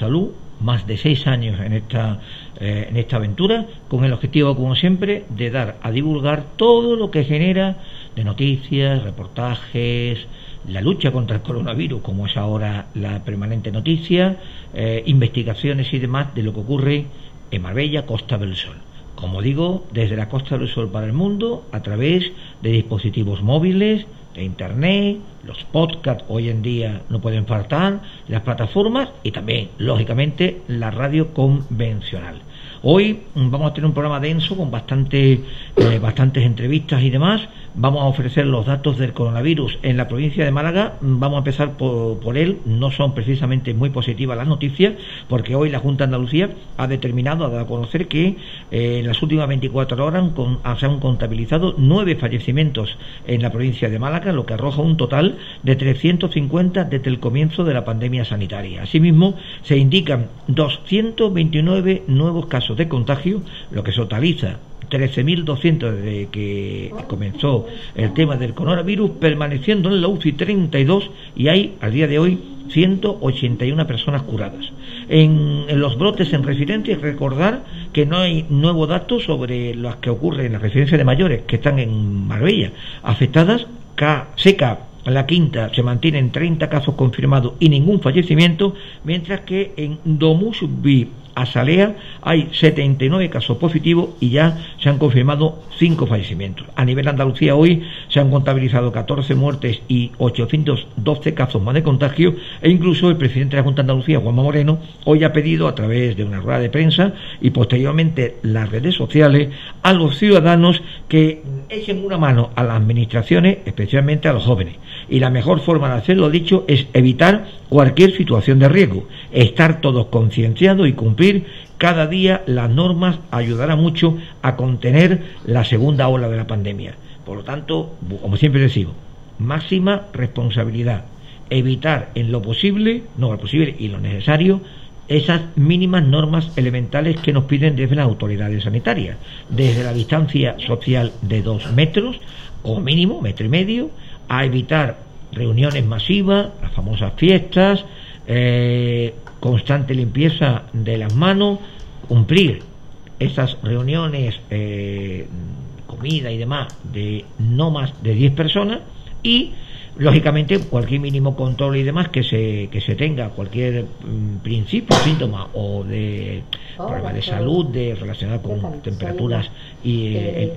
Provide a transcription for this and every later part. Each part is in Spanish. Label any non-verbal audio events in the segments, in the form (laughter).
salud, más de seis años en esta, eh, en esta aventura, con el objetivo, como siempre, de dar a divulgar todo lo que genera de noticias, reportajes, la lucha contra el coronavirus, como es ahora la permanente noticia, eh, investigaciones y demás de lo que ocurre en Marbella, Costa del Sol. Como digo, desde la Costa del Sol para el mundo, a través de dispositivos móviles, de Internet, los podcasts hoy en día no pueden faltar, las plataformas y también, lógicamente, la radio convencional. Hoy vamos a tener un programa denso con bastante, eh, bastantes entrevistas y demás. Vamos a ofrecer los datos del coronavirus en la provincia de Málaga. Vamos a empezar por, él. No son precisamente muy positivas las noticias, porque hoy la Junta de Andalucía ha determinado, ha dado a conocer que eh, en las últimas 24 horas se han contabilizado nueve fallecimientos en la provincia de Málaga, lo que arroja un total de 350 desde el comienzo de la pandemia sanitaria. Asimismo, se indican 229 nuevos casos de contagio, lo que totaliza 13.200 desde que comenzó el tema del coronavirus, permaneciendo en la UCI 32 y hay al día de hoy 181 personas curadas. En, los brotes en residencias, recordar que no hay nuevo dato sobre las que ocurren en las residencias de mayores que están en Marbella, afectadas seca la quinta se mantienen 30 casos confirmados y ningún fallecimiento, mientras que en Domusbi Asalea hay 79 casos positivos y ya se han confirmado 5 fallecimientos. A nivel Andalucía hoy se han contabilizado 14 muertes y 812 casos más de contagio e incluso el presidente de la Junta de Andalucía, Juanma Moreno, hoy ha pedido a través de una rueda de prensa y posteriormente las redes sociales a los ciudadanos que echen una mano a las administraciones, especialmente a los jóvenes. Y la mejor forma de hacerlo, dicho, es evitar cualquier situación de riesgo, estar todos concienciados y cumplir cada día las normas ayudará mucho a contener la segunda ola de la pandemia. Por lo tanto, como siempre les máxima responsabilidad, evitar en lo posible, no lo posible y lo necesario, esas mínimas normas elementales que nos piden desde las autoridades sanitarias, desde la distancia social de dos metros, o mínimo, metro y medio, a evitar reuniones masivas, las famosas fiestas, eh, constante limpieza de las manos, cumplir esas reuniones, eh, comida y demás de no más de 10 personas y lógicamente cualquier mínimo control y demás que se, que se tenga, cualquier mm, principio, síntoma o de oh, problema de salud de relacionado con temperaturas y eh,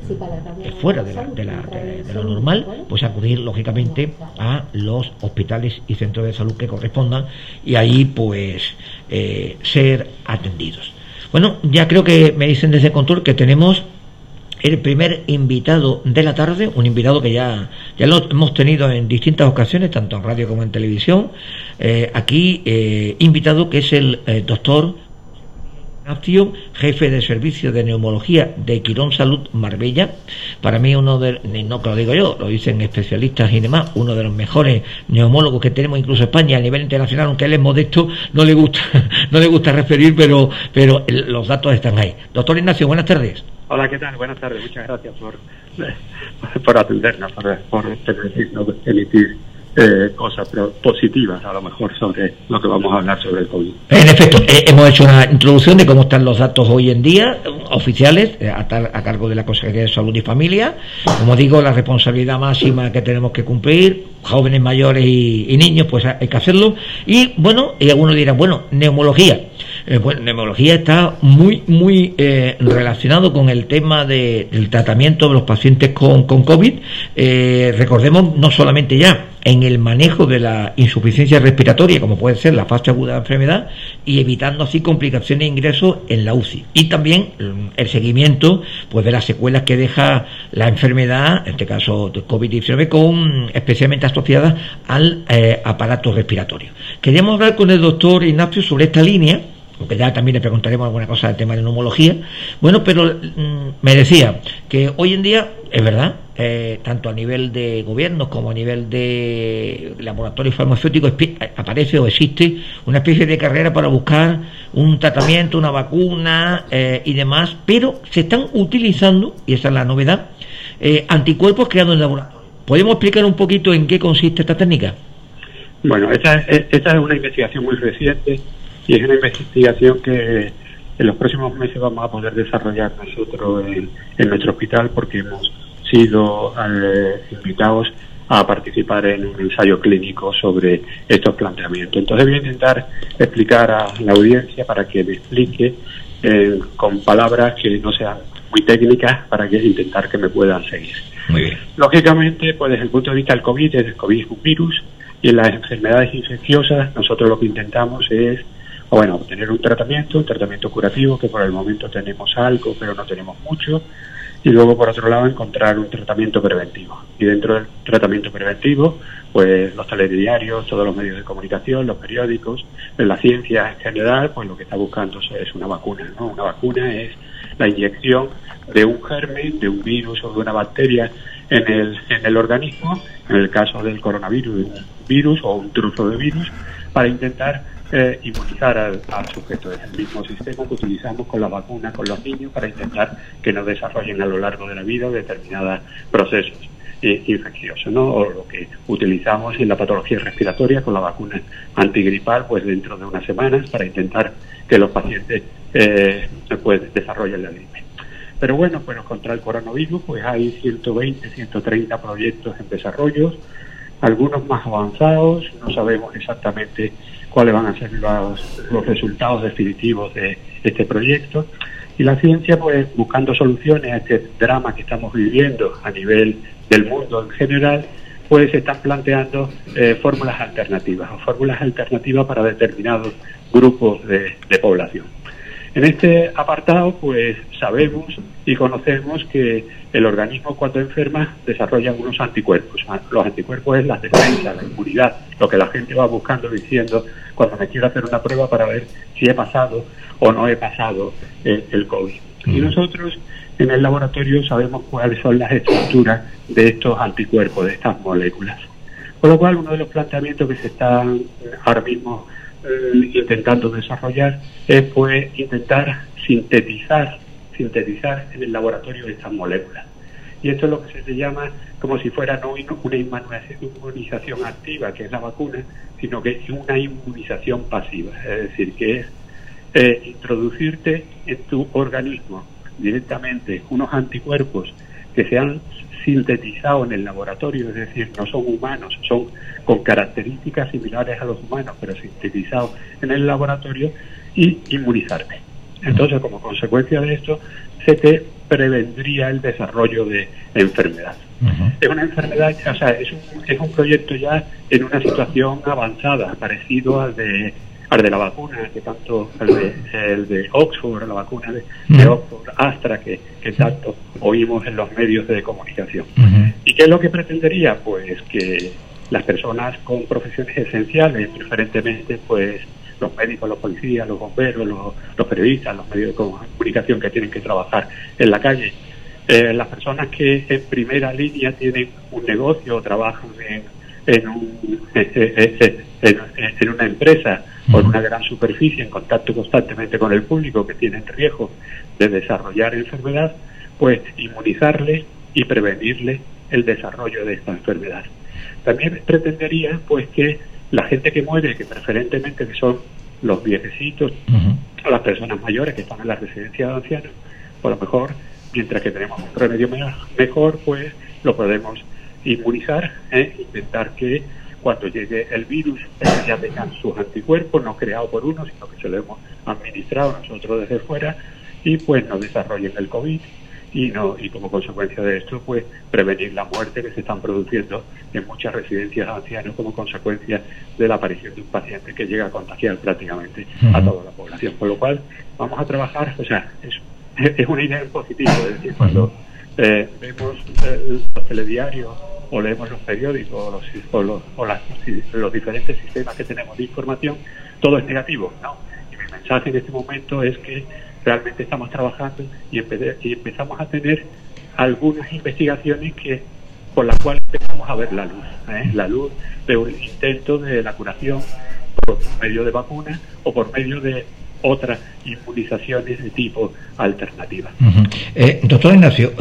eh, fuera de, la, de, la, de, lo normal, pues acudir lógicamente a los hospitales y centros de salud que correspondan y ahí pues eh, ser atendidos. Bueno, ya creo que me dicen desde control que tenemos el primer invitado de la tarde, un invitado que ya, ya lo hemos tenido en distintas ocasiones, tanto en radio como en televisión. Eh, aquí, eh, invitado que es el eh, doctor Ignacio, jefe de servicio de neumología de Quirón Salud Marbella. Para mí, uno de, no que lo digo yo, lo dicen especialistas y demás, uno de los mejores neumólogos que tenemos incluso España a nivel internacional, aunque él es modesto, no le gusta, (laughs) no le gusta referir, pero, pero los datos están ahí. Doctor Ignacio, buenas tardes. Hola, ¿qué tal? Buenas tardes. Muchas gracias por, (laughs) por atendernos, por, por emitir eh, cosas positivas a lo mejor sobre lo que vamos a hablar sobre el COVID. En efecto, eh, hemos hecho una introducción de cómo están los datos hoy en día, oficiales, eh, a, cargo de la Consejería de Salud y Familia. Como digo, la responsabilidad máxima que tenemos que cumplir, jóvenes, mayores y, niños, pues hay que hacerlo. Y bueno, y algunos dirán, bueno, neumología. Bueno, neumología está muy, muy relacionado con el tema del tratamiento de los pacientes con, con COVID. recordemos, no solamente ya en el manejo de la insuficiencia respiratoria, como puede ser la fase aguda de la enfermedad, y evitando así complicaciones de ingreso en la UCI. Y también mm, el seguimiento pues, de las secuelas que deja la enfermedad, en este caso de COVID-19, con, especialmente asociadas al eh, aparato respiratorio. Queríamos hablar con el doctor Ignacio sobre esta línea porque ya también le preguntaremos alguna cosa del tema de neumología. Bueno, pero mm, me decía que hoy en día, es verdad, eh, tanto a nivel de gobiernos como a nivel de laboratorios farmacéuticos, aparece o existe una especie de carrera para buscar un tratamiento, una vacuna eh, y demás, pero se están utilizando, y esa es la novedad, eh, anticuerpos creados en laboratorio. ¿Podemos explicar un poquito en qué consiste esta técnica? Bueno, esta, esta es una investigación muy reciente y es una investigación que en los próximos meses vamos a poder desarrollar nosotros en, nuestro hospital porque hemos sido eh, invitados a participar en un ensayo clínico sobre estos planteamientos. Entonces voy a intentar explicar a la audiencia para que me explique eh, con palabras que no sean muy técnicas para que intentar que me puedan seguir. Muy bien. Lógicamente, pues desde el punto de vista del COVID, el COVID es un virus y en las enfermedades infecciosas nosotros lo que intentamos es bueno, tener un tratamiento, un tratamiento curativo, que por el momento tenemos algo, pero no tenemos mucho, y luego por otro lado encontrar un tratamiento preventivo. Y dentro del tratamiento preventivo, pues los telediarios, todos los medios de comunicación, los periódicos, la ciencia en general, pues lo que está buscando es una vacuna, ¿no? Una vacuna es la inyección de un germen, de un virus o de una bacteria en el, en el organismo, en el caso del coronavirus, un virus o un trozo de virus, para intentar eh, inmunizar al, sujeto. Es el mismo sistema que utilizamos con la vacuna con los niños para intentar que no desarrollen a lo largo de la vida determinados procesos eh, infecciosos, ¿no? O lo que utilizamos en la patología respiratoria con la vacuna antigripal, pues dentro de unas semanas para intentar que los pacientes eh, pues, desarrollen la gripe. Pero bueno, pues contra el coronavirus, pues hay 120, 130 proyectos en desarrollo, algunos más avanzados, no sabemos exactamente cuáles van a ser los, resultados definitivos de este proyecto. Y la ciencia, pues buscando soluciones a este drama que estamos viviendo a nivel del mundo en general, pues se están planteando eh, fórmulas alternativas o fórmulas alternativas para determinados grupos de población. En este apartado, pues sabemos y conocemos que el organismo cuando enferma desarrolla algunos anticuerpos. Ah, los anticuerpos es la defensa, la inmunidad, lo que la gente va buscando diciendo cuando me quiero hacer una prueba para ver si he pasado o no he pasado el, COVID. Y nosotros en el laboratorio sabemos cuáles son las estructuras de estos anticuerpos, de estas moléculas. Con lo cual, uno de los planteamientos que se están ahora mismo eh, intentando desarrollar es pues intentar sintetizar sintetizar en el laboratorio estas moléculas. Y esto es lo que se llama como si fuera no una inmunización activa, que es la vacuna, sino que es una inmunización pasiva, es decir, que es eh, introducirte en tu organismo directamente unos anticuerpos que se han sintetizado en el laboratorio, es decir, no son humanos, son con características similares a los humanos, pero sintetizados en el laboratorio, y inmunizarte. Entonces, como consecuencia de esto, se te prevendría el desarrollo de enfermedad. Es una enfermedad, o sea, es un, es un proyecto ya en una situación avanzada, parecido al de al de la vacuna, que tanto el de, el de Oxford, la vacuna de, Oxford, Astra, que, que, tanto oímos en los medios de comunicación. ¿Y qué es lo que pretendería? Pues que las personas con profesiones esenciales, preferentemente pues los médicos, los policías, los bomberos, los, periodistas, los medios de comunicación que tienen que trabajar en la calle, eh, las personas que en primera línea tienen un negocio o trabajan en, en, un, en, una empresa o en una gran superficie en contacto constantemente con el público que tienen riesgo de desarrollar enfermedad, pues inmunizarle y prevenirle el desarrollo de esta enfermedad. También pretendería pues que la gente que muere, que preferentemente que son los viejecitos o las personas mayores que están en la residencia de ancianos, por lo mejor, mientras que tenemos un remedio mejor, pues lo podemos inmunizar, e intentar que cuando llegue el virus ya tengan sus anticuerpos, no creados por uno, sino que se lo hemos administrado nosotros desde fuera y pues no desarrollen el COVID y no y como consecuencia de esto pues prevenir la muerte que se están produciendo en muchas residencias de ancianos como consecuencia de la aparición de un paciente que llega a contagiar prácticamente a toda la población. Con lo cual vamos a trabajar o sea es, (laughs) es una idea positiva es decir cuando eh, vemos eh, los telediarios o leemos los periódicos o, los, o, los diferentes sistemas que tenemos de información todo es negativo no y mi mensaje en este momento es que realmente estamos trabajando y, y empezamos a tener algunas investigaciones que por las cuales empezamos a ver la luz, ¿eh? la luz de un intento de la curación por medio de vacunas o por medio de otras inmunizaciones de tipo alternativa. Eh, doctor Ignacio,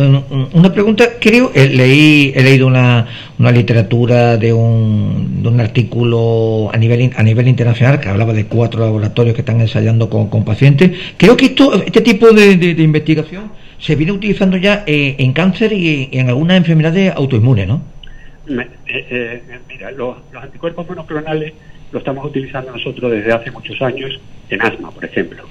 una pregunta, creo, eh, leí, he leído una, una literatura de un, de un artículo a nivel, a nivel internacional que hablaba de cuatro laboratorios que están ensayando con, con pacientes. Creo que esto, este tipo de, de, investigación se viene utilizando ya eh, en cáncer y en algunas enfermedades autoinmunes, ¿no? mira, los, los anticuerpos monoclonales lo estamos utilizando nosotros desde hace muchos años en asma, por ejemplo.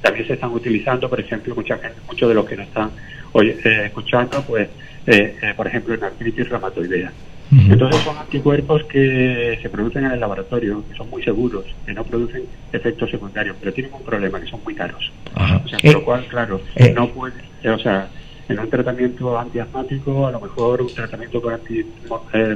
También se están utilizando, por ejemplo, mucha gente, muchos de los que nos están hoy eh, escuchando, pues, eh, eh, por ejemplo, en artritis reumatoidea. Entonces son anticuerpos que se producen en el laboratorio, que son muy seguros, que no producen efectos secundarios, pero tienen un problema, que son muy caros. O sea, por lo cual, claro, no puede, o sea, en un tratamiento antiasmático, a lo mejor un tratamiento con,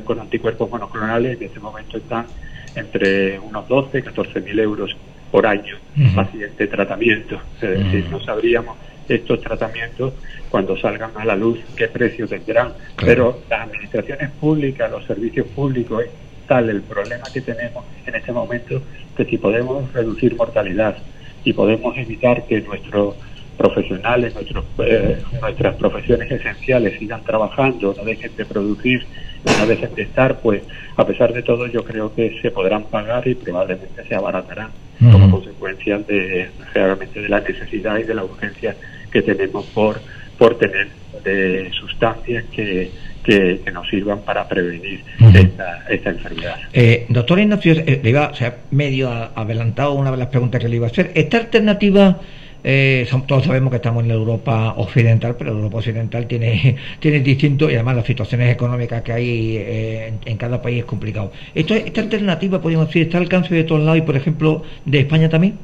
con anticuerpos monoclonales en este momento están entre unos 12 y 14 mil euros por año paciente tratamiento. Es decir, no sabríamos estos tratamientos cuando salgan a la luz qué precio tendrán. Pero las administraciones públicas, los servicios públicos, es tal el problema que tenemos en este momento que si podemos reducir mortalidad y podemos evitar que nuestros profesionales, nuestros, eh, nuestras profesiones esenciales sigan trabajando, no dejen de producir, no dejen de estar, pues a pesar de todo yo creo que se podrán pagar y probablemente se abaratarán como consecuencia de realmente de la necesidad y de la urgencia que tenemos por, por tener de sustancias que, que, nos sirvan para prevenir esta, esta, enfermedad. Eh, doctor Ignacio, eh, le iba, o sea, medio adelantado una de las preguntas que le iba a hacer. ¿Esta alternativa eh, todos sabemos que estamos en la Europa occidental, pero Europa occidental tiene, (laughs) tiene distinto y además las situaciones económicas que hay eh, en, cada país es complicado. Esto, ¿Esta alternativa, podemos decir, está al alcance de todos lados y, por ejemplo, de España también?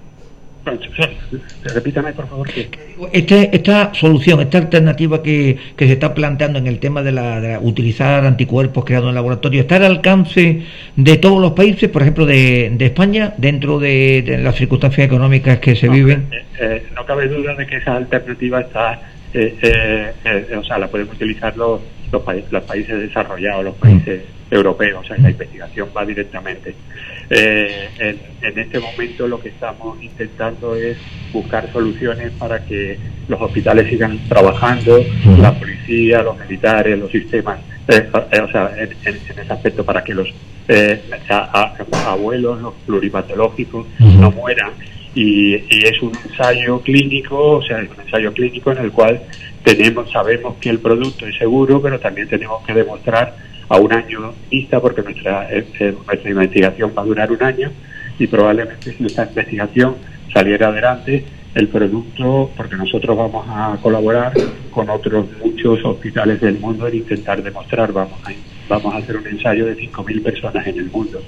Repítame, por favor. Este, esta solución, esta alternativa que, se está planteando en el tema de, la, utilizar anticuerpos creados en laboratorio, ¿está al alcance de todos los países, por ejemplo, de, España, dentro de, las circunstancias económicas que se viven? Eh, eh, no cabe duda de que esa alternativa está, eh, o sea, la pueden utilizar los, los, países, los países desarrollados, los países europeos, o sea, la investigación va directamente. Eh, en, este momento lo que estamos intentando es buscar soluciones para que los hospitales sigan trabajando, la policía, los militares, los sistemas, eh, eh, o sea, en, ese aspecto para que los abuelos, los pluripatológicos no mueran. Y, y, es un ensayo clínico, o sea, es un ensayo clínico en el cual tenemos, sabemos que el producto es seguro, pero también tenemos que demostrar a un año vista porque nuestra, eh, eh, nuestra investigación va a durar un año y probablemente si esta investigación saliera adelante, el producto, porque nosotros vamos a colaborar con otros muchos hospitales del mundo en intentar demostrar, vamos a, vamos a hacer un ensayo de 5.000 personas en el mundo.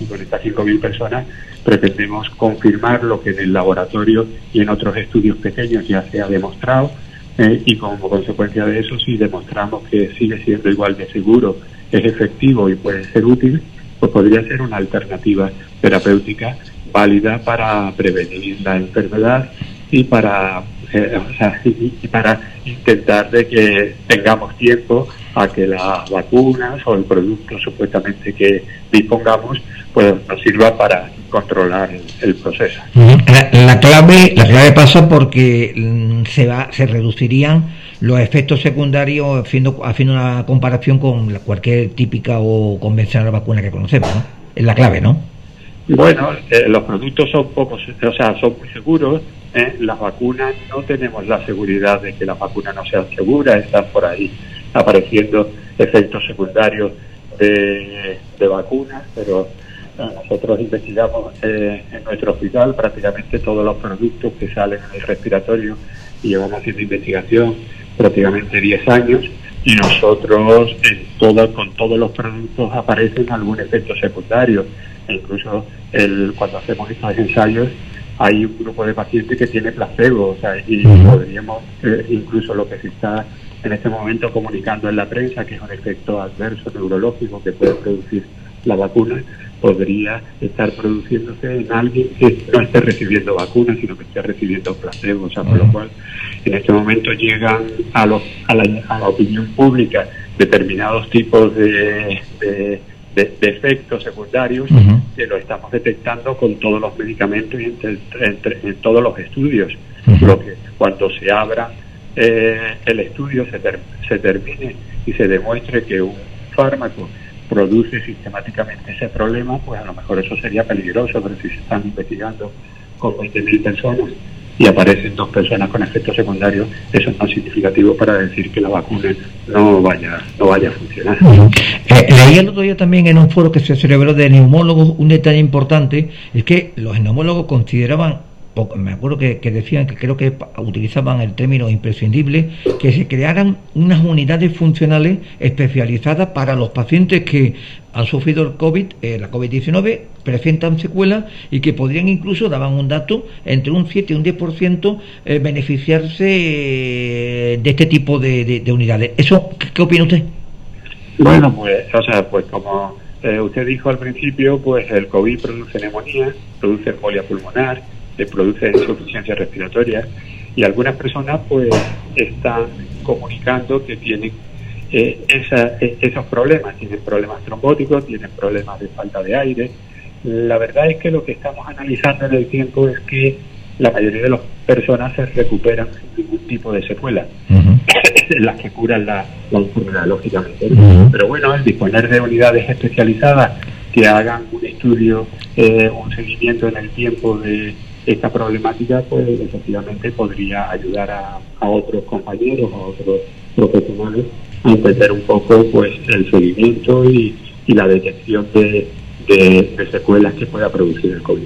Y con estas 5.000 personas pretendemos confirmar lo que en el laboratorio y en otros estudios pequeños ya se ha demostrado. Eh, y como consecuencia de eso, si demostramos que sigue siendo igual de seguro es efectivo y puede ser útil, pues podría ser una alternativa terapéutica válida para prevenir la enfermedad y para eh, (laughs) y, para intentar de que tengamos tiempo a que las vacunas o el producto supuestamente que dispongamos pues nos sirva para controlar el, proceso. La, clave la clave pasa porque mm, se va se reducirían los efectos secundarios haciendo, haciendo una comparación con cualquier típica o convencional vacuna que conocemos, ¿no? Es la clave, ¿no? Bueno, eh, los productos son pocos, o sea, son muy seguros. ¿eh? Las vacunas no tenemos la seguridad de que las vacunas no sean seguras, están por ahí apareciendo efectos secundarios de, vacunas, pero nosotros investigamos en nuestro hospital prácticamente todos los productos que salen en el respiratorio y llevamos haciendo investigación prácticamente 10 años y nosotros en con todos los productos aparecen algún efecto secundario. E incluso el, cuando hacemos estos ensayos hay un grupo de pacientes que tiene placebo, o sea, y podríamos, eh, incluso lo que se está en este momento comunicando en la prensa, que es un efecto adverso neurológico que puede producir la vacuna, podría estar produciéndose en alguien que no esté recibiendo vacunas, sino que esté recibiendo placebo, o sea, por lo cual en este momento llegan a, los, a, la, opinión pública determinados tipos de, de, efectos secundarios que lo estamos detectando con todos los medicamentos y en todos los estudios. Lo que cuando se abra eh, el estudio se, se termine y se demuestre que un fármaco produce sistemáticamente ese problema, pues a lo mejor eso sería peligroso, pero si se están investigando con 20.000 personas y aparecen dos personas con efectos secundarios, eso es más significativo para decir que la vacuna no vaya, no vaya a funcionar. Eh, leí el otro día también en un foro que se celebró de neumólogos un detalle importante, es que los neumólogos consideraban me acuerdo que, decían que creo que utilizaban el término imprescindible, que se crearan unas unidades funcionales especializadas para los pacientes que han sufrido el COVID, eh, la COVID-19, presentan secuelas y que podrían incluso, daban un dato, entre un 7 y un 10% eh, beneficiarse eh, de este tipo de, unidades. ¿Eso qué, opina usted? Bueno, pues, o sea, pues como usted dijo al principio, pues el COVID produce neumonía, produce embolia pulmonar, se produce insuficiencia respiratoria y algunas personas pues están comunicando que tienen eh, e, esos problemas, tienen problemas trombóticos, tienen problemas de falta de aire. La verdad es que lo que estamos analizando en el tiempo es que la mayoría de las personas se recuperan sin ningún tipo de secuela, (laughs) las que curan la, enfermedad, lógicamente. Pero bueno, el disponer de unidades especializadas que hagan un estudio, eh, un seguimiento en el tiempo de esta problemática pues efectivamente podría ayudar a, otros compañeros, a otros profesionales a entender un poco pues el seguimiento y, la detección de, de, secuelas que pueda producir el COVID.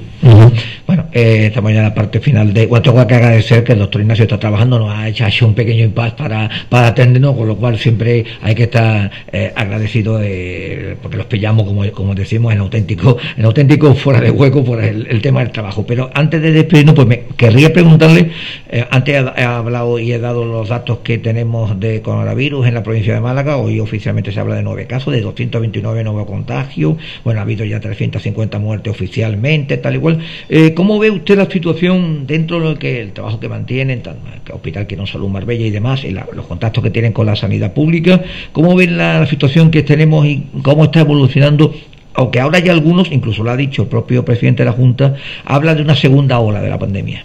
Bueno, eh, estamos ya en la parte final de. Bueno, tengo que agradecer que el doctor Ignacio está trabajando, nos ha hecho un pequeño impasse para, para atendernos, con lo cual siempre hay que estar eh, agradecido de, porque los pillamos, como, como decimos, en auténtico, en auténtico fuera de hueco por el, tema del trabajo. Pero antes de despedirnos, pues me querría preguntarle, eh, antes he, hablado y he dado los datos que tenemos de coronavirus en la provincia de Málaga, hoy oficialmente se habla de nueve casos, de 229 nuevos contagios, bueno, ha habido ya 350 muertes oficialmente, tal y cual. Eh, ¿Cómo ve usted la situación dentro de lo que el trabajo que mantienen, tan, el Hospital que no Salud Marbella y demás, y los contactos que tienen con la sanidad pública? ¿Cómo ven la, situación que tenemos y cómo está evolucionando aunque ahora hay algunos, incluso lo ha dicho el propio presidente de la Junta, habla de una segunda ola de la pandemia.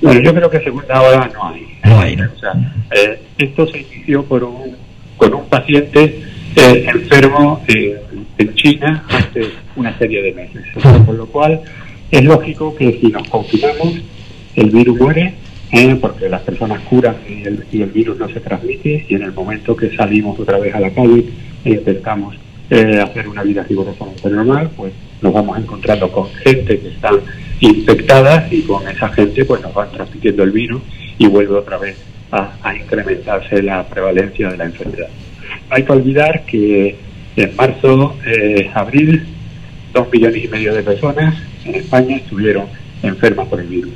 Bueno, yo creo que segunda ola no hay. No hay, O sea, eh, esto se inició por un, con un paciente eh, enfermo eh, en China hace una serie de meses. Con lo cual, es lógico que si nos confinamos, el virus muere, eh, porque las personas curan y el, y el, virus no se transmite, y en el momento que salimos otra vez a la calle e intentamos hacer una vida rigurosamente normal, pues nos vamos encontrando con gente que está infectada y con esa gente pues nos van transmitiendo el virus y vuelve otra vez a incrementarse la prevalencia de la enfermedad. Hay que olvidar que en marzo, eh, abril, dos millones y medio de personas en España estuvieron enfermas por el virus.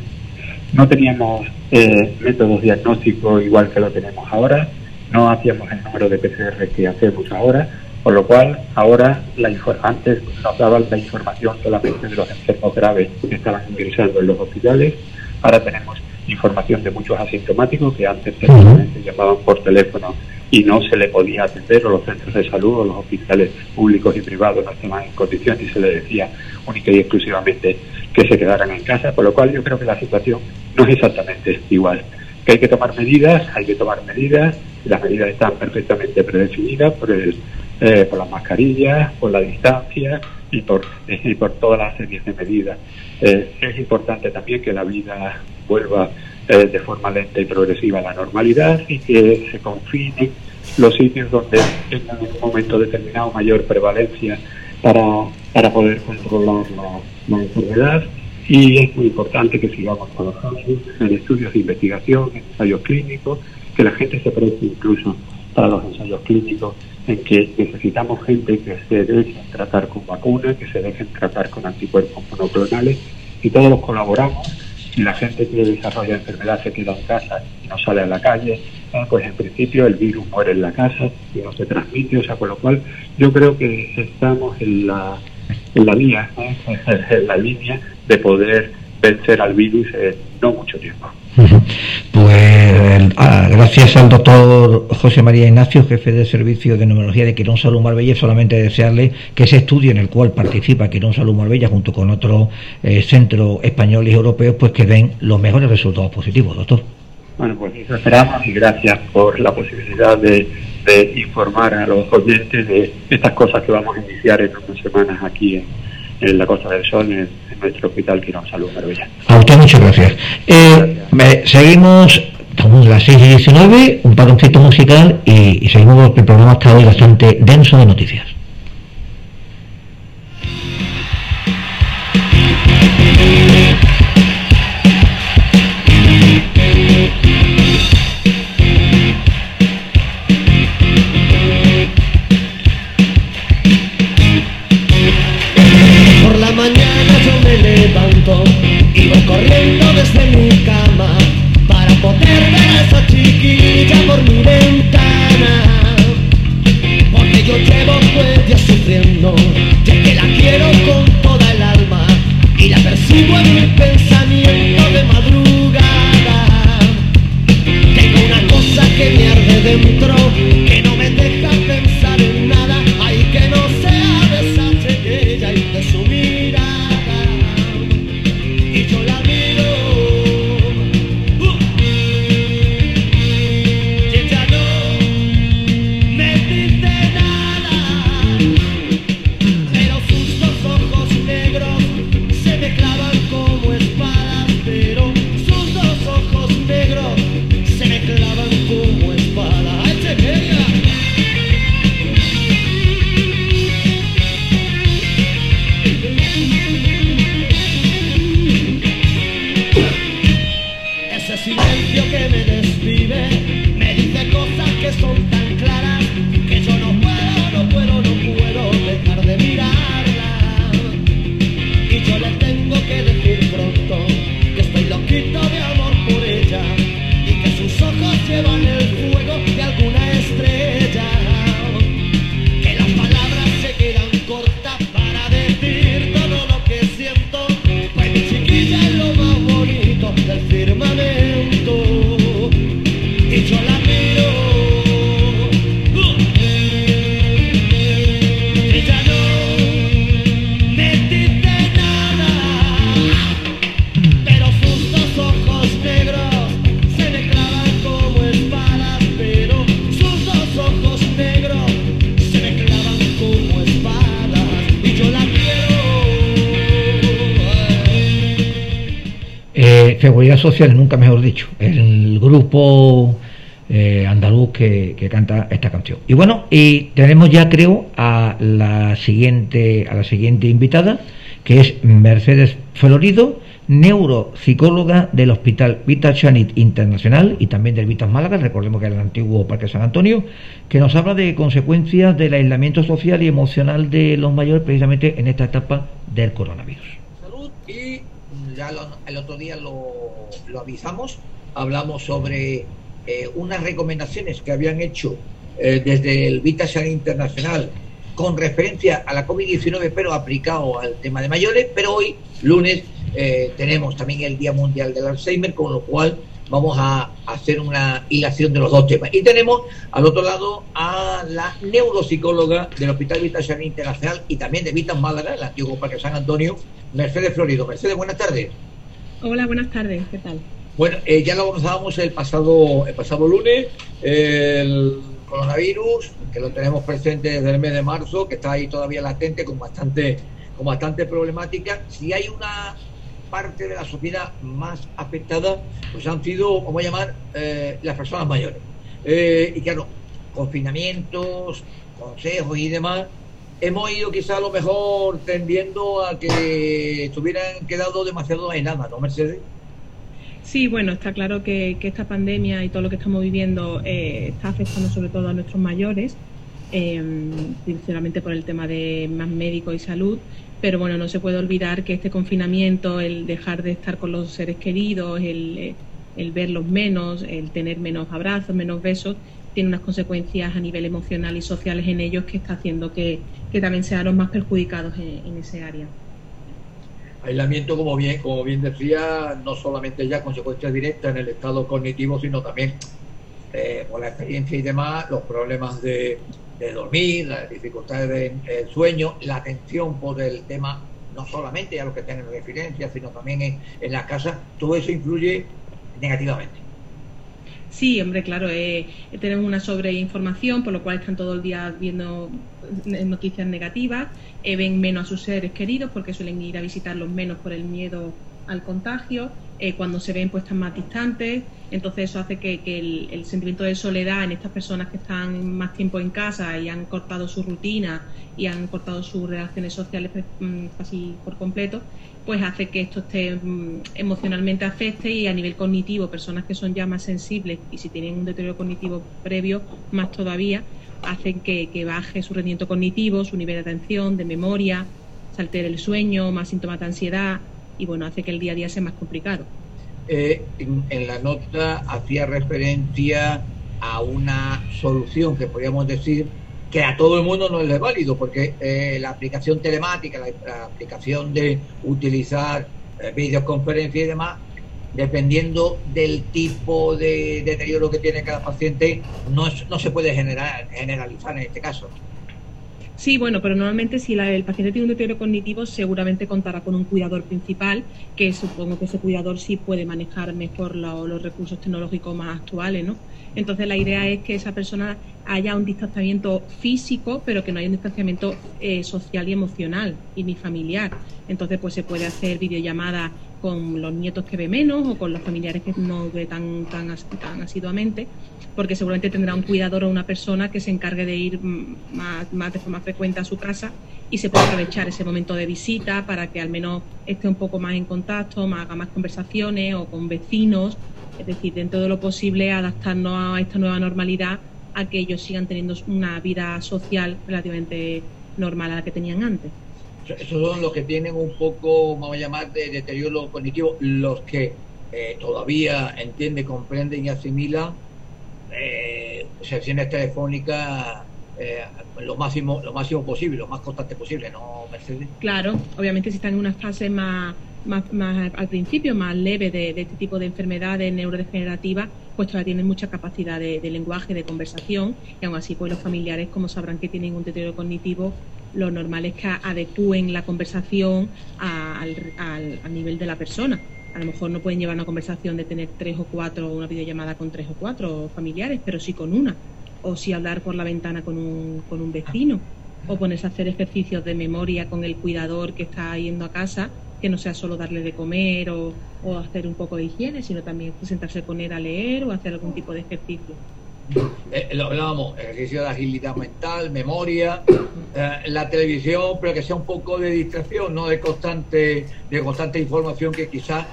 No teníamos eh, métodos diagnósticos igual que lo tenemos ahora, no hacíamos el número de PCR que hacemos ahora, por lo cual ahora la antes nos daban la información solamente de los enfermos graves que estaban ingresando en los hospitales, ahora tenemos información de muchos asintomáticos que antes se llamaban por teléfono y no se le podía atender, o los centros de salud o los hospitales públicos y privados no estaban en condiciones y se le decía única y exclusivamente que se quedaran en casa, por lo cual yo creo que la situación no es exactamente igual. Que hay que tomar medidas, hay que tomar medidas, las medidas están perfectamente predefinidas por, el, eh, por las mascarillas, por la distancia y por, y por todas las series de medidas. Eh, es importante también que la vida vuelva eh, de forma lenta y progresiva a la normalidad y que se confinen los sitios donde tengan en un momento determinado mayor prevalencia para, para poder controlar la, enfermedad. Y es muy importante que sigamos trabajando en estudios de investigación, en ensayos clínicos, que la gente se preste incluso para los ensayos clínicos, en que necesitamos gente que se dejen tratar con vacunas, que se dejen tratar con anticuerpos monoclonales, y todos los colaboramos la gente que desarrolla enfermedad se queda en casa y no sale a la calle, pues en principio el virus muere en la casa y no se transmite, o sea, con lo cual yo creo que estamos en la, en la vía, (laughs) en la línea de poder vencer al virus en no mucho tiempo. Pues ah, gracias al doctor José María Ignacio, jefe de servicio de neumología de Quirón Salud Marbella, solamente desearle que ese estudio en el cual participa Quirón Salud Marbella junto con otros eh, centros españoles y europeos, pues que den los mejores resultados positivos, doctor. Bueno, pues eso esperamos y gracias por la posibilidad de, informar a los oyentes de estas cosas que vamos a iniciar en unas semanas aquí en, la Costa del Sol, en, nuestro hospital Quirón Salud Marbella. A usted muchas gracias. Eh, seguimos, estamos a las 6 y 19, un paroncito musical y, y seguimos el programa está hoy bastante denso de noticias. de mi cama para poder ver a esa chiquilla por mi ventana. Porque yo llevo tres días sufriendo, ya que la quiero con toda el alma y la persigo en mi Seguridad Social, nunca mejor dicho, el grupo eh, andaluz que, canta esta canción. Y bueno, y tenemos ya creo a la siguiente, a la siguiente invitada, que es Mercedes Florido, neuropsicóloga del Hospital Vita Chanit Internacional y también del Vitas Málaga, recordemos que era el antiguo Parque San Antonio, que nos habla de consecuencias del aislamiento social y emocional de los mayores precisamente en esta etapa del coronavirus. Salud y ya el otro día lo, avisamos, hablamos sobre eh, unas recomendaciones que habían hecho eh, desde el Vitasan Internacional con referencia a la COVID-19, pero aplicado al tema de mayores, pero hoy, lunes, eh, tenemos también el Día Mundial del Alzheimer, con lo cual vamos a hacer una hilación de los dos temas. Y tenemos al otro lado a la neuropsicóloga del Hospital Vitasan Internacional y también de Vitas Málaga, el antiguo Parque San Antonio, Mercedes Florido. Mercedes, buenas tardes. Hola, buenas tardes, ¿qué tal? Bueno, eh, ya lo avanzábamos el pasado, el pasado lunes, el coronavirus, que lo tenemos presente desde el mes de marzo, que está ahí todavía latente con bastante, con bastante problemática. Si hay una parte de la sociedad más afectada, pues han sido, vamos a llamar, eh, las personas mayores. Eh, y claro, confinamientos, consejos y demás, hemos ido quizá a lo mejor tendiendo a que estuvieran quedado demasiado aisladas, ¿no, Mercedes? Sí, bueno, está claro que, esta pandemia y todo lo que estamos viviendo eh, está afectando sobre todo a nuestros mayores, eh, principalmente por el tema de más médico y salud, pero bueno, no se puede olvidar que este confinamiento, el dejar de estar con los seres queridos, el, el verlos menos, el tener menos abrazos, menos besos, tiene unas consecuencias a nivel emocional y sociales en ellos que está haciendo que, también sean los más perjudicados en, ese área. Aislamiento, como bien, como bien decía, no solamente ya consecuencias directas en el estado cognitivo, sino también eh, por la experiencia y demás, los problemas de, dormir, las dificultades del sueño, la atención por el tema, no solamente a lo que tienen referencia, sino también en, en la casa, todo eso influye negativamente. Sí, hombre, claro, eh, tenemos una sobreinformación, por lo cual están todo el día viendo noticias negativas, eh, ven menos a sus seres queridos porque suelen ir a visitarlos menos por el miedo al contagio, eh, cuando se ven pues están más distantes, entonces eso hace que, el, sentimiento de soledad en estas personas que están más tiempo en casa y han cortado su rutina y han cortado sus relaciones sociales pues, mm, casi por completo, pues hace que esto esté mm, emocionalmente afecte y a nivel cognitivo, personas que son ya más sensibles y si tienen un deterioro cognitivo previo, más todavía, hacen que, baje su rendimiento cognitivo, su nivel de atención, de memoria, se altere el sueño, más síntomas de ansiedad y bueno, hace que el día a día sea más complicado. Eh, en, la nota hacía referencia a una solución que podríamos decir que a todo el mundo no es válido, porque eh, la aplicación telemática, la, aplicación de utilizar eh, videoconferencia y demás, dependiendo del tipo de deterioro que tiene cada paciente, no, no se puede generar, generalizar en este caso. Sí, bueno, pero normalmente si el paciente tiene un deterioro cognitivo, seguramente contará con un cuidador principal, que supongo que ese cuidador sí puede manejar mejor los recursos tecnológicos más actuales, ¿no? Entonces la idea es que esa persona haya un distanciamiento físico, pero que no haya un distanciamiento eh, social y emocional y ni familiar. Entonces pues se puede hacer videollamada con los nietos que ve menos o con los familiares que no ve tan, tan, tan asiduamente, porque seguramente tendrá un cuidador o una persona que se encargue de ir más, de forma frecuente a su casa y se puede aprovechar ese momento de visita para que al menos esté un poco más en contacto, haga más conversaciones o con vecinos es decir, dentro de lo posible adaptarnos a esta nueva normalidad a que ellos sigan teniendo una vida social relativamente normal a la que tenían antes. Esos son los que tienen un poco, vamos a llamar, de deterioro cognitivo, los que eh, todavía entienden, comprenden y asimilan eh, sesiones telefónicas eh, lo máximo lo máximo posible, lo más constante posible, ¿no, Mercedes? Claro, obviamente si están en una fase más más, al principio más leve de, este tipo de enfermedades neurodegenerativas, pues todavía tienen mucha capacidad de, lenguaje, de conversación, y aún así pues los familiares, como sabrán que tienen un deterioro cognitivo, lo normal es que adecúen la conversación al, al, nivel de la persona. A lo mejor no pueden llevar una conversación de tener tres o cuatro, una videollamada con tres o cuatro familiares, pero sí con una. O si hablar por la ventana con un, con un vecino. O ponerse a hacer ejercicios de memoria con el cuidador que está yendo a casa que no sea solo darle de comer o, hacer un poco de higiene, sino también sentarse con él a leer o hacer algún tipo de ejercicio. Eh, lo hablábamos, ejercicio de agilidad mental, memoria, eh, la televisión, pero que sea un poco de distracción, no de constante, de constante información que quizás,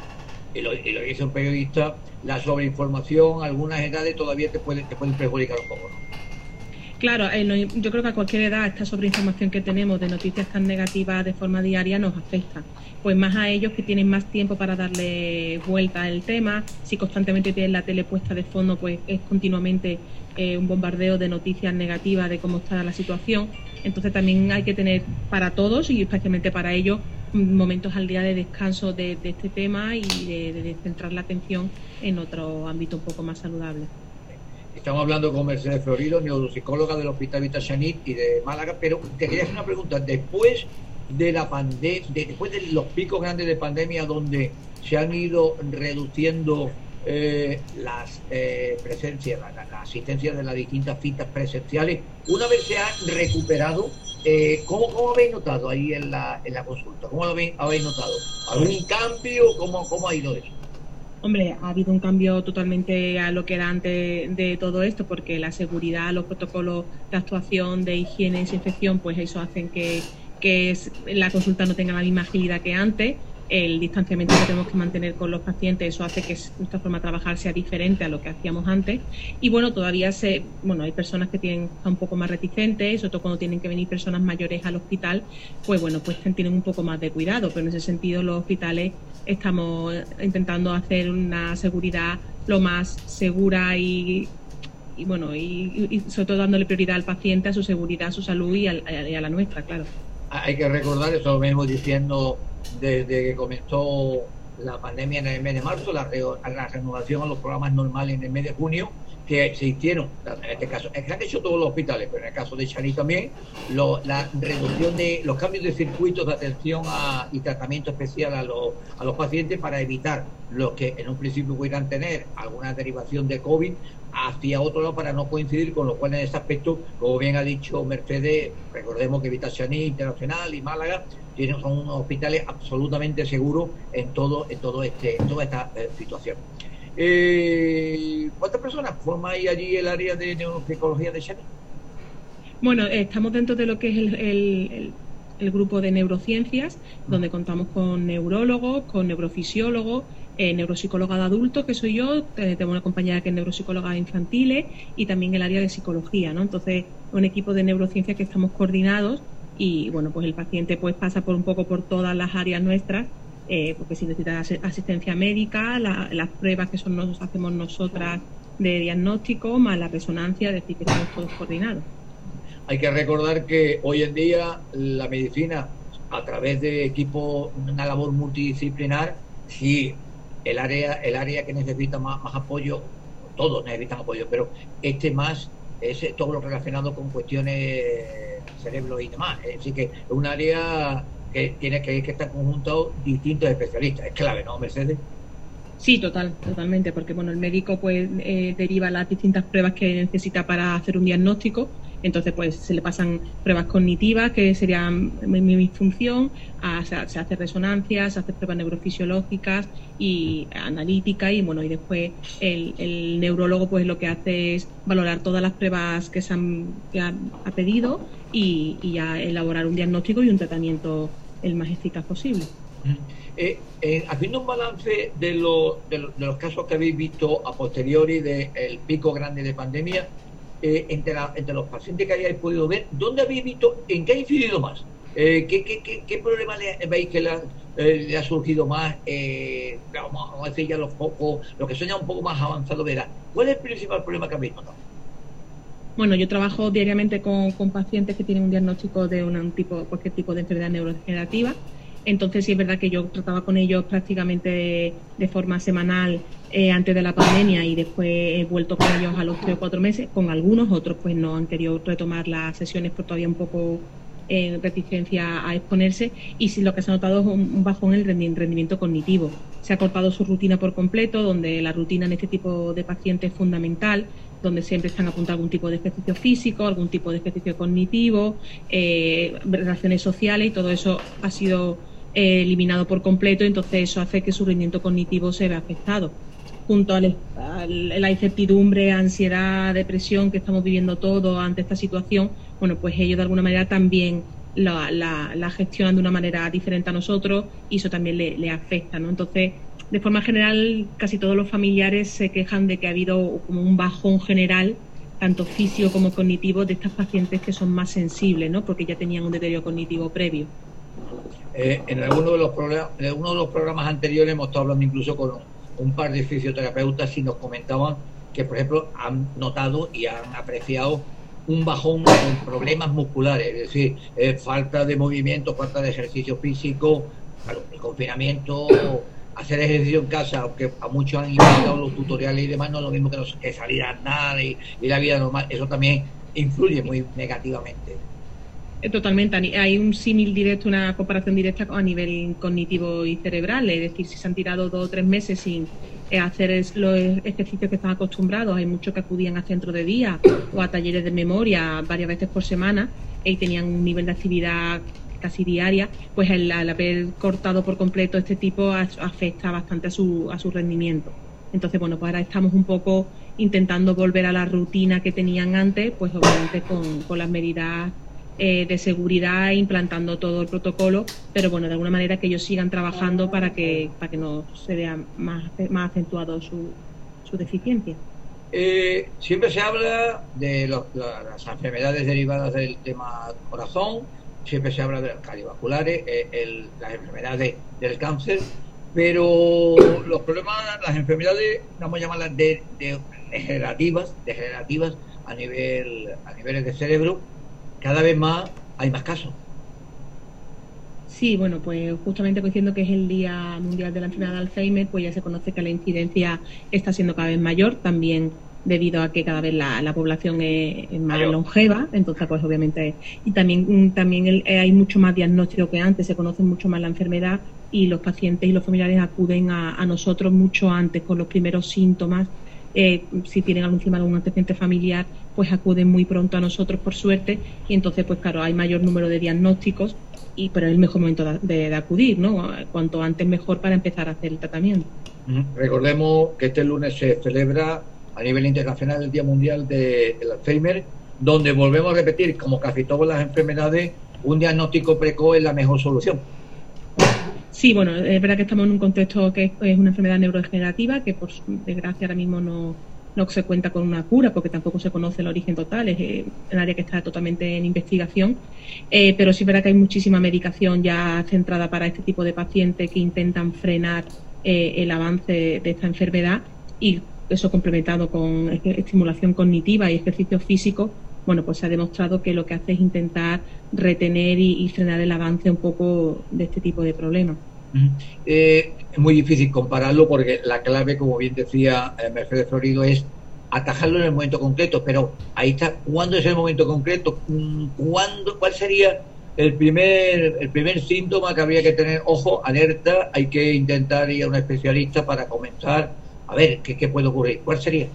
y lo, dice un periodista, la sobreinformación, algunas edades todavía te pueden, te pueden perjudicar un poco, ¿no? Claro, eh, yo creo que a cualquier edad esta sobreinformación que tenemos de noticias tan negativas de forma diaria nos afecta. Pues más a ellos que tienen más tiempo para darle vuelta al tema, si constantemente tienen la tele puesta de fondo, pues es continuamente eh, un bombardeo de noticias negativas de cómo está la situación. Entonces también hay que tener para todos y especialmente para ellos momentos al día de descanso de, este tema y de centrar la atención en otro ámbito un poco más saludable. Estamos hablando con Mercedes Florido, neuropsicóloga del Hospital Vita y de Málaga, pero te quería hacer una pregunta. Después de la pandemia, después de los picos grandes de pandemia donde se han ido reduciendo eh, las eh, presencias, la, asistencia de las distintas citas presenciales, una vez se ha recuperado, eh, ¿cómo, habéis notado ahí en la, en la consulta? ¿Cómo lo habéis, notado? ¿Algún cambio? ¿Cómo, ¿Cómo ha ido eso? Hombre, ha habido un cambio totalmente a lo que era antes de todo esto, porque la seguridad, los protocolos de actuación, de higiene y desinfección, pues eso hacen que, que la consulta no tenga la misma agilidad que antes el distanciamiento que tenemos que mantener con los pacientes, eso hace que nuestra forma de trabajar sea diferente a lo que hacíamos antes. Y bueno, todavía se, bueno, hay personas que tienen un poco más reticentes, sobre todo cuando tienen que venir personas mayores al hospital, pues bueno, pues tienen un poco más de cuidado, pero en ese sentido los hospitales estamos intentando hacer una seguridad lo más segura y y bueno, y, sobre todo dándole prioridad al paciente, a su seguridad, a su salud y a, la nuestra, claro. Hay que recordar, eso venimos diciendo desde que comenzó la pandemia en el mes de marzo, la, la renovación a los programas normales en el mes de junio que se hicieron, en este caso, que han hecho todos los hospitales, pero en el caso de Chani también, la reducción de los cambios de circuitos de atención y tratamiento especial a los, a los pacientes para evitar los que en un principio pudieran tener alguna derivación de COVID hacia otro lado para no coincidir, con lo cual en ese aspecto, como bien ha dicho Mercedes, recordemos que Vitachaní Internacional y Málaga tienen, son unos hospitales absolutamente seguros en todo, en todo este, en toda esta eh, situación. Eh, ¿Cuántas personas forman allí el área de neuropsicología de Xeni? Bueno, estamos dentro de lo que es el, grupo de neurociencias, donde contamos con neurólogos, con neurofisiólogos, eh, neuropsicóloga de adultos, que soy yo, tengo una compañera que es neuropsicóloga infantiles y también el área de psicología, ¿no? Entonces, un equipo de neurociencias que estamos coordinados y, bueno, pues el paciente pues pasa por un poco por todas las áreas nuestras eh, porque si necesita asistencia médica, las pruebas que son nos hacemos nosotras de diagnóstico, más la resonancia, es decir, que estamos todos coordinados. Hay que recordar que hoy en día la medicina, a través de equipos, una labor multidisciplinar, si el área, el área que necesita más, más apoyo, todos necesitan apoyo, pero este más es todo lo relacionado con cuestiones cerebro y demás. Decir, que es un área que tiene que, estar conjuntados distintos especialistas. Es clave, ¿no, Mercedes? Sí, total, totalmente, porque bueno, el médico pues eh, deriva las distintas pruebas que necesita para hacer un diagnóstico, entonces pues se le pasan pruebas cognitivas, que serían mi, función, se, hace resonancia, se hace pruebas neurofisiológicas y analítica y bueno, y después el, neurólogo pues lo que hace es valorar todas las pruebas que se han, ha, pedido y, y ya elaborar un diagnóstico y un tratamiento el más eficaz posible. Eh, eh, haciendo un balance de, los casos que habéis visto a posteriori del pico grande de pandemia, eh, entre, entre los pacientes que hayáis podido ver, ¿dónde habéis visto, en qué ha incidido más? ¿qué, qué, qué, problema le, veis que le ha, surgido más? vamos, a decir ya los pocos, los que son un poco más avanzados, verán. ¿Cuál es el principal problema que habéis notado? Bueno, yo trabajo diariamente con, con, pacientes que tienen un diagnóstico de un tipo, cualquier tipo de enfermedad neurodegenerativa entonces sí es verdad que yo trataba con ellos prácticamente de, forma semanal eh, antes de la pandemia y después he vuelto con ellos a los tres o cuatro meses. Con algunos otros pues no han querido retomar las sesiones por todavía un poco en reticencia a exponerse y si lo que se ha notado es un, bajón en el rendimiento cognitivo. Se ha cortado su rutina por completo, donde la rutina en este tipo de pacientes es fundamental, donde siempre están apuntando algún tipo de ejercicio físico, algún tipo de ejercicio cognitivo, eh, relaciones sociales y todo eso ha sido eh, eliminado por completo, entonces eso hace que su rendimiento cognitivo se vea afectado. Junto a la incertidumbre, ansiedad, depresión que estamos viviendo todos ante esta situación, bueno, pues ellos de alguna manera también la, gestionan de una manera diferente a nosotros y eso también le, afecta, ¿no? Entonces, de forma general, casi todos los familiares se quejan de que ha habido como un bajón general, tanto físico como cognitivo, de estas pacientes que son más sensibles, ¿no? Porque ya tenían un deterioro cognitivo previo. Eh, en alguno de los programas, anteriores hemos estado hablando incluso con un par de fisioterapeutas y nos comentaban que, por ejemplo, han notado y han apreciado un bajón en problemas musculares, es decir, falta de movimiento, falta de ejercicio físico, el confinamiento, hacer ejercicio en casa, aunque a muchos han inventado los tutoriales y demás, no es lo mismo que, salir a andar y la vida normal, eso también influye muy negativamente. Totalmente. Hay un símil directo, una comparación directa a nivel cognitivo y cerebral. Es decir, si se han tirado dos o tres meses sin eh, hacer los ejercicios que están acostumbrados, hay muchos que acudían a centros de día o a talleres de memoria varias veces por semana y tenían un nivel de actividad casi diaria, pues el, al haber cortado por completo este tipo afecta bastante a su, a su rendimiento. Entonces, bueno, pues ahora estamos un poco intentando volver a la rutina que tenían antes, pues obviamente con, con las medidas eh, de seguridad implantando todo el protocolo, pero bueno, de alguna manera que ellos sigan trabajando para que, para que no se vea más, más acentuado su, su deficiencia. Eh, siempre se habla de las enfermedades derivadas del tema corazón, siempre se habla de las cardiovasculares, eh, las enfermedades del cáncer, pero los problemas, las enfermedades, vamos a llamarlas de, degenerativas, degenerativas a nivel a niveles de cerebro, cada vez más hay más casos. Sí, bueno, pues justamente coincidiendo que es el Día Mundial de la Enfermedad de Alzheimer, pues ya se conoce que la incidencia está siendo cada vez mayor, también debido a que cada vez la, población es, más longeva, entonces pues obviamente y también mm, también eh, hay mucho más diagnóstico que antes, se conoce mucho más la enfermedad y los pacientes y los familiares acuden a, nosotros mucho antes con los primeros síntomas. Eh, si tienen encima algún antecedente familiar, pues acuden muy pronto a nosotros por suerte y entonces pues claro hay mayor número de diagnósticos y pero es el mejor momento de, acudir, ¿no? Cuanto antes mejor para empezar a hacer el tratamiento. Recordemos que este lunes se celebra a nivel internacional el Día Mundial del Alzheimer, donde volvemos a repetir, como casi todas las enfermedades, un diagnóstico precoz es la mejor solución. Sí, bueno, es verdad que estamos en un contexto que es una enfermedad neurodegenerativa, que por desgracia ahora mismo no, no se cuenta con una cura porque tampoco se conoce el origen total, es eh, un área que está totalmente en investigación, eh, pero sí verdad que hay muchísima medicación ya centrada para este tipo de pacientes que intentan frenar eh, el avance de esta enfermedad y eso complementado con estimulación cognitiva y ejercicio físico, bueno, pues se ha demostrado que lo que hace es intentar retener y, frenar el avance un poco de este tipo de problemas. Eh, es muy difícil compararlo porque la clave, como bien decía eh, Mercedes Florido, es atajarlo en el momento concreto, pero ahí está, ¿cuándo es el momento concreto? Mm, ¿Cuándo, ¿Cuál sería el primer, el primer síntoma que habría que tener? Ojo, alerta, hay que intentar ir a un especialista para comenzar a ver, ¿qué, puede ocurrir? ¿Cuál sería?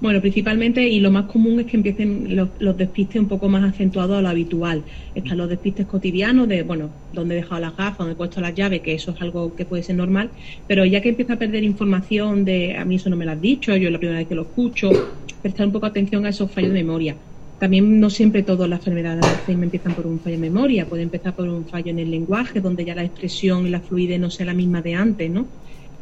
Bueno, principalmente y lo más común es que empiecen los, despistes un poco más acentuados a lo habitual. Están los despistes cotidianos de, bueno, dónde he dejado las gafas, dónde he puesto las llaves, que eso es algo que puede ser normal, pero ya que empieza a perder información de, a mí eso no me lo has dicho, yo es la primera vez que lo escucho, (clears throat) prestar un poco atención a esos fallos de memoria. También no siempre todas las enfermedades de Alzheimer empiezan por un fallo de memoria, puede empezar por un fallo en el lenguaje, donde ya la expresión y la fluidez no sea la misma de antes, ¿no?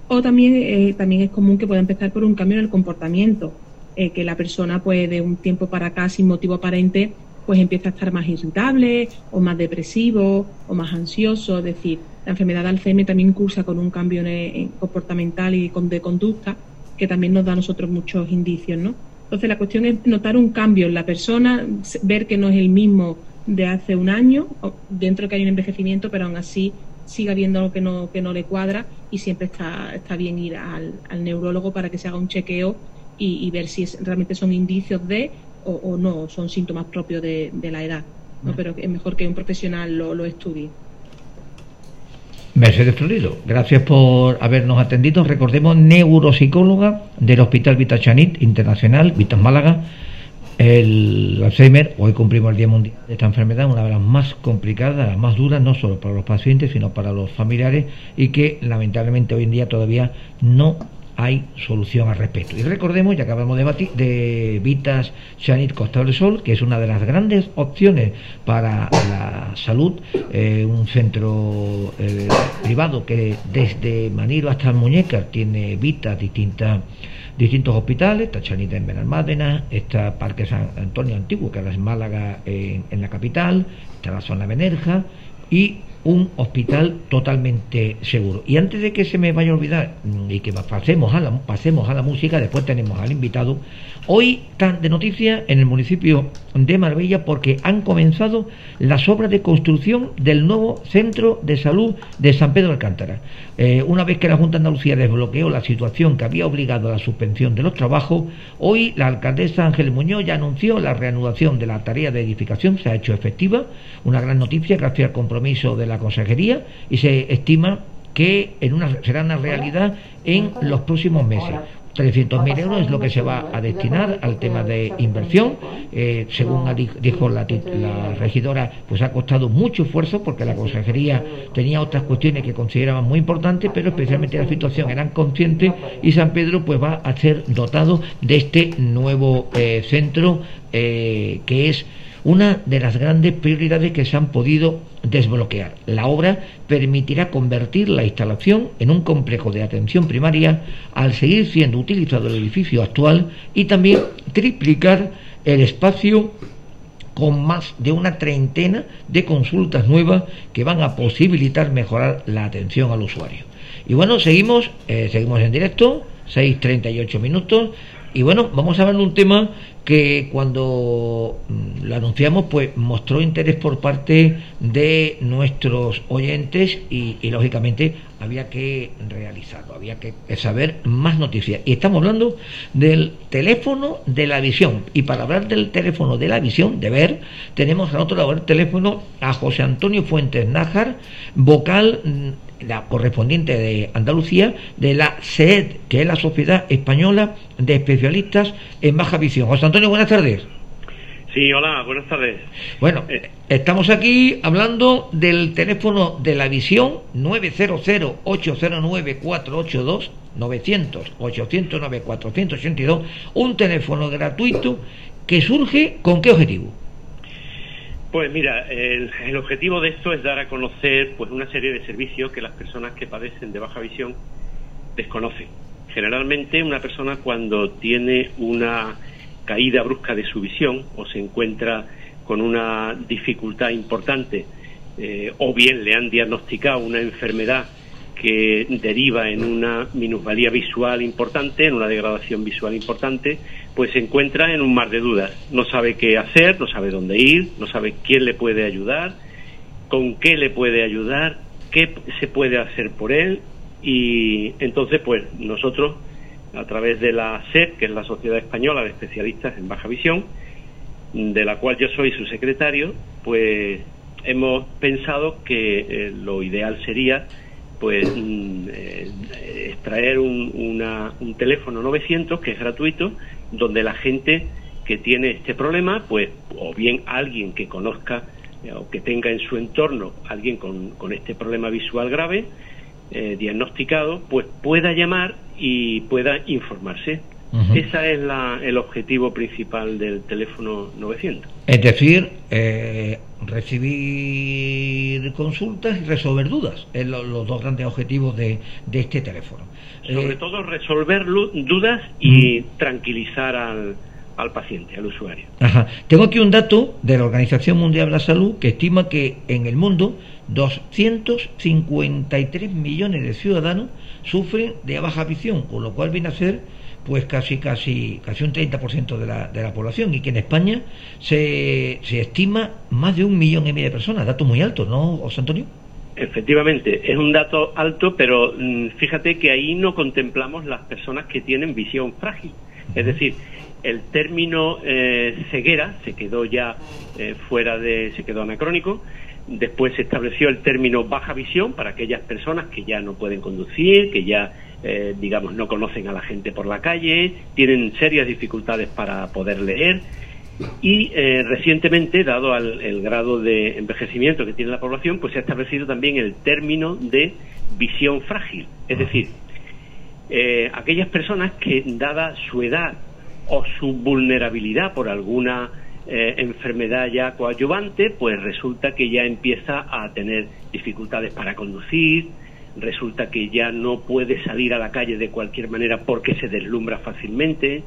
O también, eh, también es común que pueda empezar por un cambio en el comportamiento, eh, que la persona pues de un tiempo para acá sin motivo aparente pues empieza a estar más irritable o más depresivo o más ansioso, es decir, la enfermedad de Alzheimer también cursa con un cambio comportamental y de conducta que también nos da a nosotros muchos indicios, ¿no? Entonces la cuestión es notar un cambio en la persona, ver que no es el mismo de hace un año, dentro de que hay un envejecimiento, pero aún así siga viendo algo que no, que no le cuadra y siempre está, está bien ir al, neurólogo para que se haga un chequeo y, ver si realmente son indicios de o, no, son síntomas propios de, la edad. ¿no? Mm. Pero es mejor que un profesional lo, lo estudie. Mercedes Florido, gracias por habernos atendido. Recordemos, neuropsicóloga del Hospital Vitachanit Internacional, Vitas Málaga el Alzheimer, hoy cumplimos el Día Mundial de esta enfermedad, una de las más complicadas, las más duras, no solo para los pacientes, sino para los familiares, y que lamentablemente hoy en día todavía no hay solución al respecto. Y recordemos, ya acabamos de, batir, de Vitas Chanit Costa del Sol, que es una de las grandes opciones para la salud, eh, un centro eh, privado que desde Manilo hasta Muñecas tiene Vitas distintas distintos hospitales, está Chanita en Benalmádena, está Parque San Antonio Antiguo, que ahora es Málaga en, la capital, está la zona Benerja y un hospital totalmente seguro. Y antes de que se me vaya a olvidar mm, y que pasemos a la, pasemos a la música, después tenemos al invitado, hoy están de noticia en el municipio de Marbella porque han comenzado las obras de construcción del nuevo centro de salud de San Pedro de Alcántara. Eh, una vez que la Junta de Andalucía desbloqueó la situación que había obligado a la suspensión de los trabajos, hoy la alcaldesa Ángel Muñoz ya anunció la reanudación de la tarea de edificación, se ha hecho efectiva, una gran noticia gracias al compromiso de la consejería y se estima que en una, será una realidad en los próximos meses. 300.000 euros es lo que se va a destinar al tema de inversión. Eh, según dijo la, la, regidora, pues ha costado mucho esfuerzo porque la consejería tenía otras cuestiones que consideraban muy importantes, pero especialmente la situación eran conscientes y San Pedro pues va a ser dotado de este nuevo eh, centro eh, que es una de las grandes prioridades que se han podido desbloquear. La obra permitirá convertir la instalación en un complejo de atención primaria al seguir siendo utilizado el edificio actual y también triplicar el espacio con más de una treintena de consultas nuevas que van a posibilitar mejorar la atención al usuario. Y bueno, seguimos, eh, seguimos en directo, 6.38 minutos, y bueno, vamos a ver un tema que cuando mm, lo anunciamos pues mostró interés por parte de nuestros oyentes y, lógicamente había que realizarlo, había que saber más noticias. Y estamos hablando del teléfono de la visión. Y para hablar del teléfono de la visión, de ver, tenemos al otro lado del teléfono a José Antonio Fuentes Nájar, vocal mm, la correspondiente de Andalucía, de la SED, que es la Sociedad Española de Especialistas en Baja Visión. José Antonio, buenas tardes. Sí, hola, buenas tardes. Bueno, eh. estamos aquí hablando del teléfono de la visión 900-809-482, 900-809-482, un teléfono gratuito que surge con qué objetivo? Pues mira, el, objetivo de esto es dar a conocer pues una serie de servicios que las personas que padecen de baja visión desconocen. Generalmente una persona cuando tiene una caída brusca de su visión o se encuentra con una dificultad importante eh, o bien le han diagnosticado una enfermedad que deriva en una minusvalía visual importante, en una degradación visual importante, pues se encuentra en un mar de dudas. No sabe qué hacer, no sabe dónde ir, no sabe quién le puede ayudar, con qué le puede ayudar, qué se puede hacer por él y entonces pues nosotros a través de la SED, que es la Sociedad Española de Especialistas en Baja Visión, de la cual yo soy su secretario, pues hemos pensado que eh, lo ideal sería pues mm, eh, extraer un, un teléfono 900 que es gratuito, donde la gente que tiene este problema, pues o bien alguien que conozca eh, o que tenga en su entorno alguien con, con este problema visual grave, eh, diagnosticado, pues pueda llamar y pueda informarse. Ese es la, el objetivo principal del teléfono 900. Es decir, eh, recibir consultas y resolver dudas. Es los dos grandes objetivos de, de este teléfono. Sobre eh, todo resolver dudas y tranquilizar al, al paciente, al usuario. Ajá. Tengo aquí un dato de la Organización Mundial de la Salud que estima que en el mundo 253 millones de ciudadanos sufren de baja visión, con lo cual viene a ser pues casi casi casi un 30% de la, de la población y que en España se, se estima más de un millón y medio de personas, dato muy alto, ¿no, José Antonio? Efectivamente, es un dato alto, pero mm, fíjate que ahí no contemplamos las personas que tienen visión frágil. Es decir, el término eh, ceguera se quedó ya eh, fuera de, se quedó anacrónico. Después se estableció el término baja visión para aquellas personas que ya no pueden conducir, que ya, eh, digamos, no conocen a la gente por la calle, tienen serias dificultades para poder leer. Y recientemente, dado el grado de envejecimiento que tiene la población, pues se ha establecido también el término de visión frágil. Es decir, aquellas personas que, dada su edad o su vulnerabilidad por alguna eh, enfermedad ya coadyuvante, pues resulta que ya empieza a tener dificultades para conducir, resulta que ya no puede salir a la calle de cualquier manera porque se deslumbra fácilmente,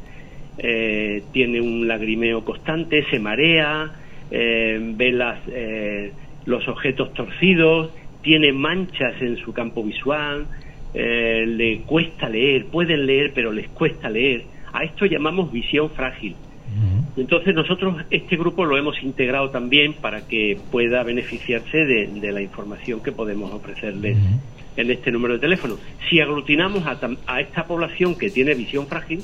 eh, tiene un lagrimeo constante, se marea, eh, ve las, los objetos torcidos, tiene manchas en su campo visual, le cuesta leer, pueden leer pero les cuesta leer a esto llamamos visión frágil. Entonces nosotros este grupo lo hemos integrado también para que pueda beneficiarse de, la información que podemos ofrecerles en este número de teléfono. Si aglutinamos a esta población que tiene visión frágil,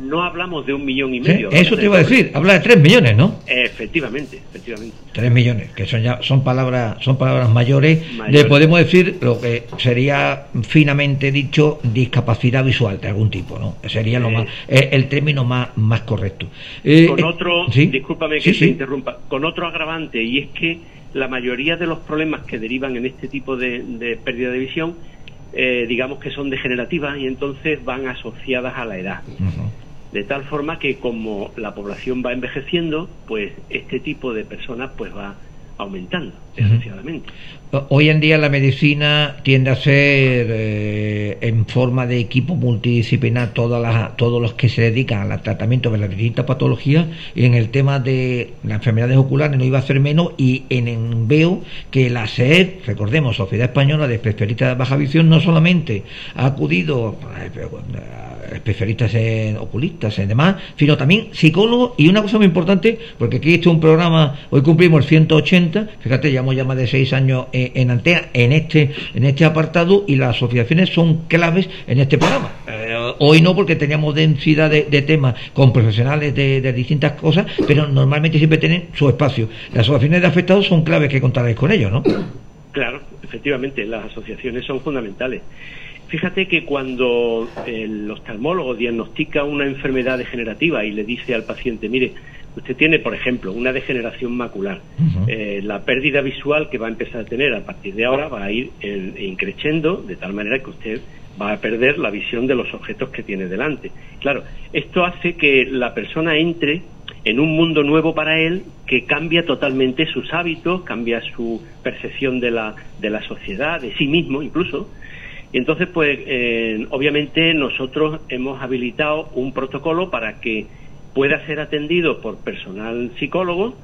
no hablamos de un millón y medio. eso te iba a decir, habla de tres millones, ¿no? Efectivamente, efectivamente. Tres millones, que son ya son palabras son palabras mayores, le podemos decir lo que sería finamente dicho discapacidad visual de algún tipo, ¿no? Sería lo más eh, el término más más correcto. Eh, con otro, discúlpame que se interrumpa, con otro agravante y es que la mayoría de los problemas que derivan en este tipo de, pérdida de visión eh, digamos que son degenerativas y entonces van asociadas a la edad. De tal forma que como la población va envejeciendo, pues este tipo de personas pues va aumentando, desgraciadamente. Hoy en día la medicina tiende a ser eh, en forma de equipo multidisciplinar todas las, todos los que se dedican al tratamiento de las distintas patologías. Y en el tema de las enfermedades oculares no iba a ser menos. Y en, veo que la SED, recordemos, Sociedad Española de Especialistas de Baja Visión, no solamente ha acudido a especialistas en oculistas y demás, sino también psicólogos. Y una cosa muy importante, porque aquí este es un programa, hoy cumplimos el 180, fíjate, llevamos ya más de seis años en Antea en este, en este apartado y las asociaciones son claves en este programa. Eh, hoy no porque teníamos densidad de, temas con profesionales de, distintas cosas, pero normalmente siempre tienen su espacio. Las asociaciones de afectados son claves que contaréis con ellos, ¿no? Claro, efectivamente, las asociaciones son fundamentales. Fíjate que cuando el oftalmólogo diagnostica una enfermedad degenerativa y le dice al paciente, mire, usted tiene, por ejemplo, una degeneración macular. Eh, la pérdida visual que va a empezar a tener a partir de ahora va a ir increciendo de tal manera que usted va a perder la visión de los objetos que tiene delante. Claro, esto hace que la persona entre en un mundo nuevo para él que cambia totalmente sus hábitos, cambia su percepción de la, de la sociedad, de sí mismo incluso. Y entonces, pues, eh, obviamente nosotros hemos habilitado un protocolo para que pueda ser atendido por personal psicólogo,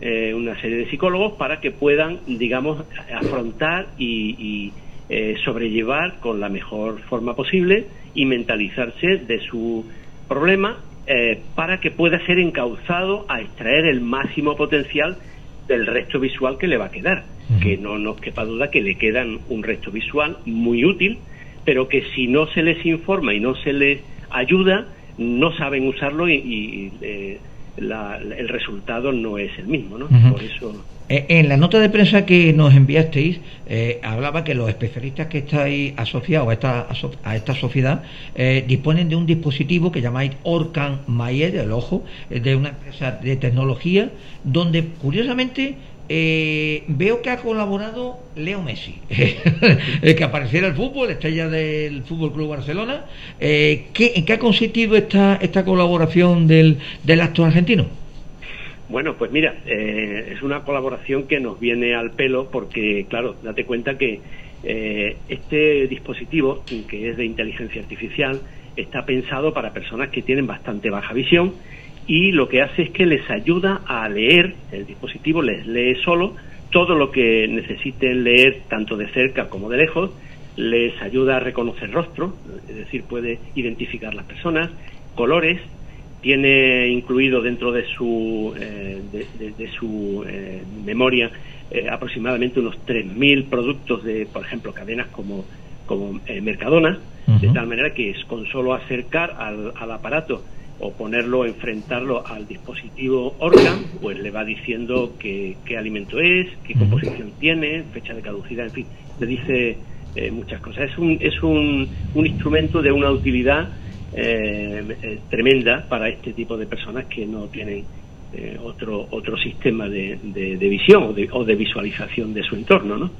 eh, una serie de psicólogos, para que puedan, digamos, afrontar y, eh, sobrellevar con la mejor forma posible y mentalizarse de su problema para que pueda ser encauzado a extraer el máximo potencial del resto visual que le va a quedar. Que no nos quepa duda que le quedan un resto visual muy útil, pero que si no se les informa y no se les ayuda, no saben usarlo y, eh, el resultado no es el mismo, ¿no? Por eso... Eh, en la nota de prensa que nos enviasteis, eh, hablaba que los especialistas que estáis asociados a esta, a esta sociedad disponen de un dispositivo que llamáis Orcan Mayer, el ojo, de una empresa de tecnología, donde curiosamente eh, veo que ha colaborado Leo Messi, (laughs) el que apareciera el fútbol, estrella del Fútbol Club Barcelona. Eh, ¿En qué ha consistido esta, esta colaboración del, del actor argentino? Bueno, pues mira, eh, es una colaboración que nos viene al pelo porque, claro, date cuenta que este dispositivo, que es de inteligencia artificial, está pensado para personas que tienen bastante baja visión y lo que hace es que les ayuda a leer, el dispositivo les lee solo todo lo que necesiten leer tanto de cerca como de lejos, les ayuda a reconocer rostro, es decir, puede identificar las personas, colores, tiene incluido dentro de su, eh, de, su eh, memoria eh, aproximadamente unos 3.000 productos de, por ejemplo, cadenas como, como Mercadona, de tal manera que es con solo acercar al, al aparato o ponerlo, enfrentarlo al dispositivo Organ, pues le va diciendo qué, qué alimento es, qué composición tiene, fecha de caducidad, en fin, le dice eh, muchas cosas. Es un, es un, un instrumento de una utilidad eh, eh, tremenda para este tipo de personas que no tienen eh, otro otro sistema de, de, visión o de, o de, visualización de su entorno, ¿no?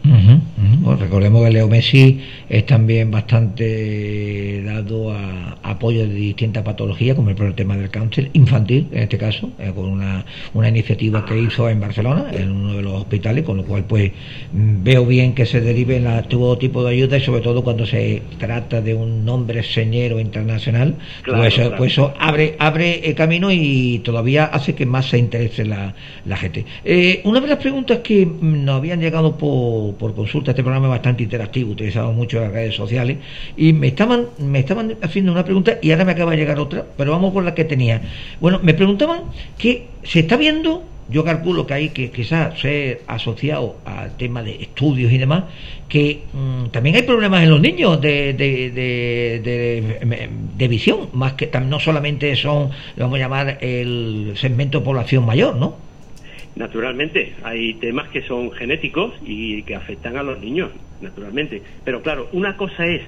Recordemos que Leo Messi es también bastante dado a, apoyo de distintas patologías, como el tema del cáncer infantil, en este caso, eh, con una, una iniciativa que hizo en Barcelona, en uno de los hospitales, con lo cual pues veo bien que se derive en todo tipo de ayuda y sobre todo cuando se trata de un nombre señero internacional, pues, pues, eso abre abre el camino y todavía hace que más se interese la, la gente. Eh, una de las preguntas que nos habían llegado por, por consulta, este programa bastante interactivo, utilizamos mucho las redes sociales, y me estaban, me estaban haciendo una pregunta y ahora me acaba de llegar otra, pero vamos con la que tenía. Bueno, me preguntaban que se está viendo yo calculo que hay que quizás ser asociado al tema de estudios y demás, que mm, también hay problemas en los niños de, de, de, de, visión, más que no solamente son, vamos a llamar, el segmento de población mayor, ¿no? Naturalmente, hay temas que son genéticos y que afectan a los niños, naturalmente. Pero claro, una cosa es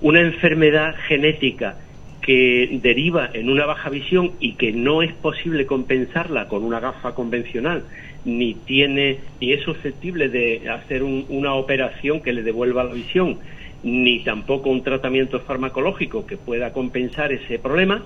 una enfermedad genética que deriva en una baja visión y que no es posible compensarla con una gafa convencional, ni tiene ni es susceptible de hacer una operación que le devuelva la visión, ni tampoco un tratamiento farmacológico que pueda compensar ese problema,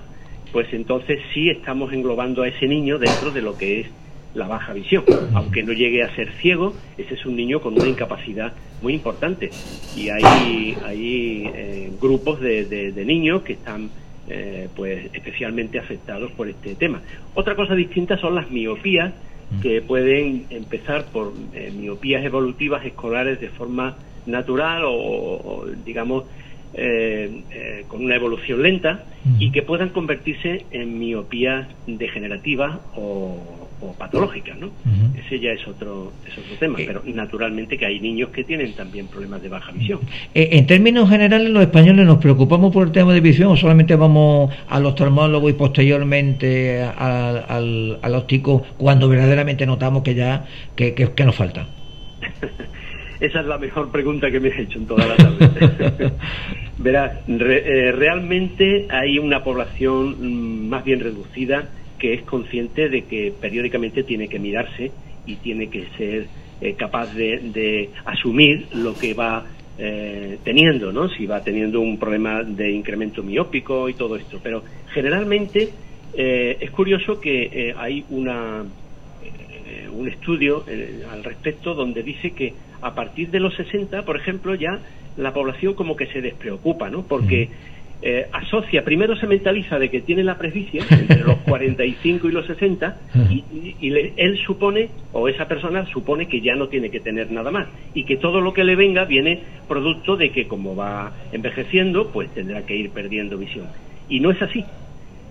pues entonces sí estamos englobando a ese niño dentro de lo que es la baja visión. Aunque no llegue a ser ciego, ese es un niño con una incapacidad muy importante. Y hay, hay eh, grupos de, de, niños que están eh, pues especialmente afectados por este tema. Otra cosa distinta son las miopías, que pueden empezar por eh, miopías evolutivas escolares de forma natural o digamos, eh, eh, con una evolución lenta y que puedan convertirse en miopías degenerativas o, patológicas, ¿no? Ese ya es otro, es otro tema, eh, pero naturalmente que hay niños que tienen también problemas de baja visión. en términos generales, los españoles nos preocupamos por el tema de visión o solamente vamos al oftalmólogo y posteriormente al, al, óptico cuando verdaderamente notamos que ya que, que nos falta. (laughs) Esa es la mejor pregunta que me has hecho en toda la tarde. (laughs) Verás, eh, realmente hay una población mm, más bien reducida que es consciente de que periódicamente tiene que mirarse y tiene que ser eh, capaz de, asumir lo que va eh, teniendo, ¿no? Si va teniendo un problema de incremento miópico y todo esto. Pero generalmente es curioso que hay una un estudio al respecto donde dice que a partir de los 60, por ejemplo, ya la población como que se despreocupa, ¿no? Porque eh, asocia, primero se mentaliza de que tiene la presbicia (laughs) entre los 45 y los 60 y, él supone, o esa persona supone que ya no tiene que tener nada más y que todo lo que le venga viene producto de que como va envejeciendo, pues tendrá que ir perdiendo visión. Y no es así.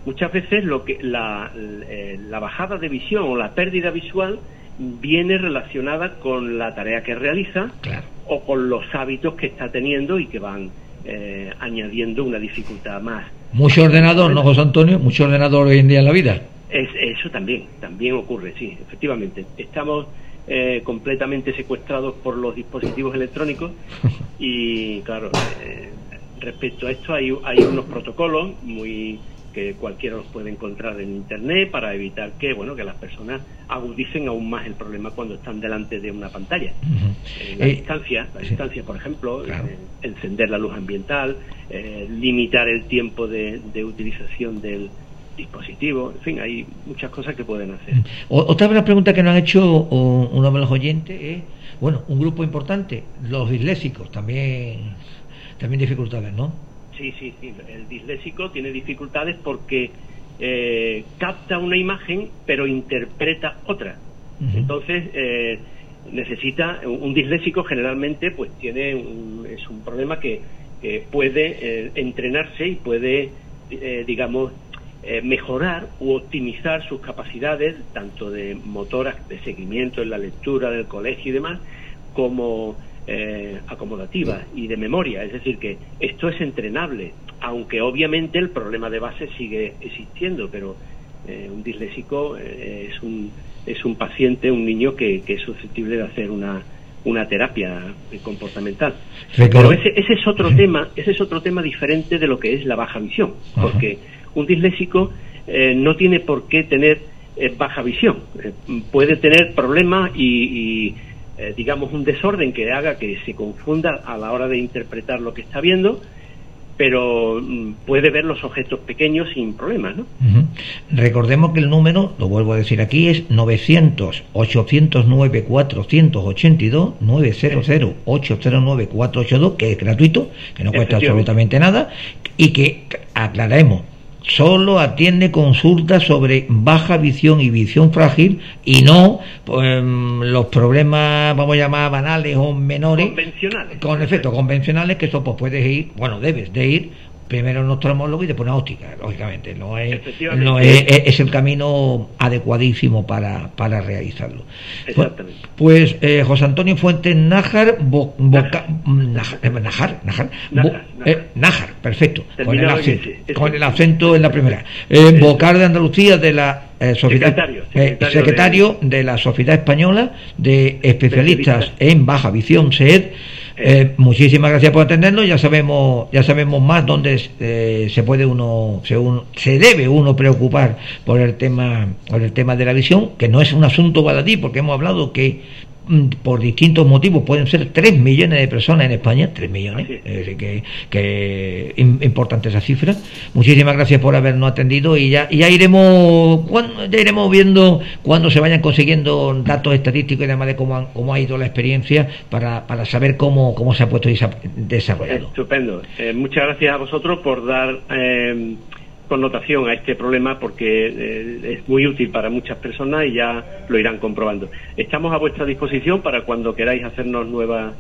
Muchas veces lo que la, eh, la bajada de visión o la pérdida visual viene relacionada con la tarea que realiza o con los hábitos que está teniendo y que van eh, añadiendo una dificultad más. Mucho ordenador, ¿no, José Antonio? Mucho ordenador hoy en día en la vida. Es, eso también, también ocurre, sí, efectivamente. Estamos eh, completamente secuestrados por los dispositivos electrónicos (laughs) y, claro, eh, respecto a esto hay, hay unos protocolos muy que cualquiera los puede encontrar en internet para evitar que bueno que las personas agudicen aún más el problema cuando están delante de una pantalla. Eh, la distancia la distancia por ejemplo eh, encender la luz ambiental eh, limitar el tiempo de, utilización del dispositivo en fin hay muchas cosas que pueden hacer. Otra de las preguntas que nos han hecho uno de los oyentes es bueno un grupo importante los disléxicos también también dificultades no Sí, sí, sí. El disléxico tiene dificultades porque eh, capta una imagen pero interpreta otra. Entonces eh, necesita un disléxico generalmente pues tiene es un problema que, puede eh, entrenarse y puede digamos mejorar u optimizar sus capacidades tanto de motoras de seguimiento en la lectura del colegio y demás como eh, acomodativa y de memoria. Es decir, que esto es entrenable, aunque obviamente el problema de base sigue existiendo, pero eh, un disléxico eh, es, un, es un paciente, un niño que, es susceptible de hacer una, una terapia comportamental. Pero ese, ese es otro tema, ese es otro tema diferente de lo que es la baja visión, porque un disléxico no tiene por qué tener baja visión, puede tener problemas y eh, digamos, un desorden que haga que se confunda a la hora de interpretar lo que está viendo, pero mm, puede ver los objetos pequeños sin problemas, ¿no? Recordemos que el número, lo vuelvo a decir aquí, es 900-809-482, 900-809-482, que es gratuito, que no cuesta absolutamente nada, y que aclaremos, solo atiende consultas sobre baja visión y visión frágil y no pues, los problemas, vamos a llamar, banales o menores. Convencionales. Con efectos convencionales, que eso pues puedes ir, bueno, debes de ir primero en oftalmólogo y después en óptica, lógicamente. No es, no es, es, el camino adecuadísimo para, para realizarlo. Exactamente. Pues, eh, José Antonio Fuentes Nájar, bo, Nájar, Nájar, Nájar, perfecto, con el, acento, con el acento en la primera. Eh, Bocar de Andalucía de la eh, sociedad, secretario, de... la Sociedad Española de Especialistas en Baja Visión, SED eh, muchísimas gracias por atendernos. Ya sabemos, ya sabemos más dónde eh, se puede uno, se, se, debe uno preocupar por el tema, por el tema de la visión, que no es un asunto baladí, porque hemos hablado que por distintos motivos, pueden ser 3 millones de personas en España, 3 millones, es que, que importante esa cifra. Muchísimas gracias por habernos atendido y ya, ya iremos ya iremos viendo cuando se vayan consiguiendo datos estadísticos y demás de cómo, cómo ha ido la experiencia para, para saber cómo, cómo se ha puesto desarrollado. Estupendo. Eh, muchas gracias a vosotros por dar eh, connotación a este problema porque eh, es muy útil para muchas personas y ya lo irán comprobando. Estamos a vuestra disposición para cuando queráis hacernos nuevas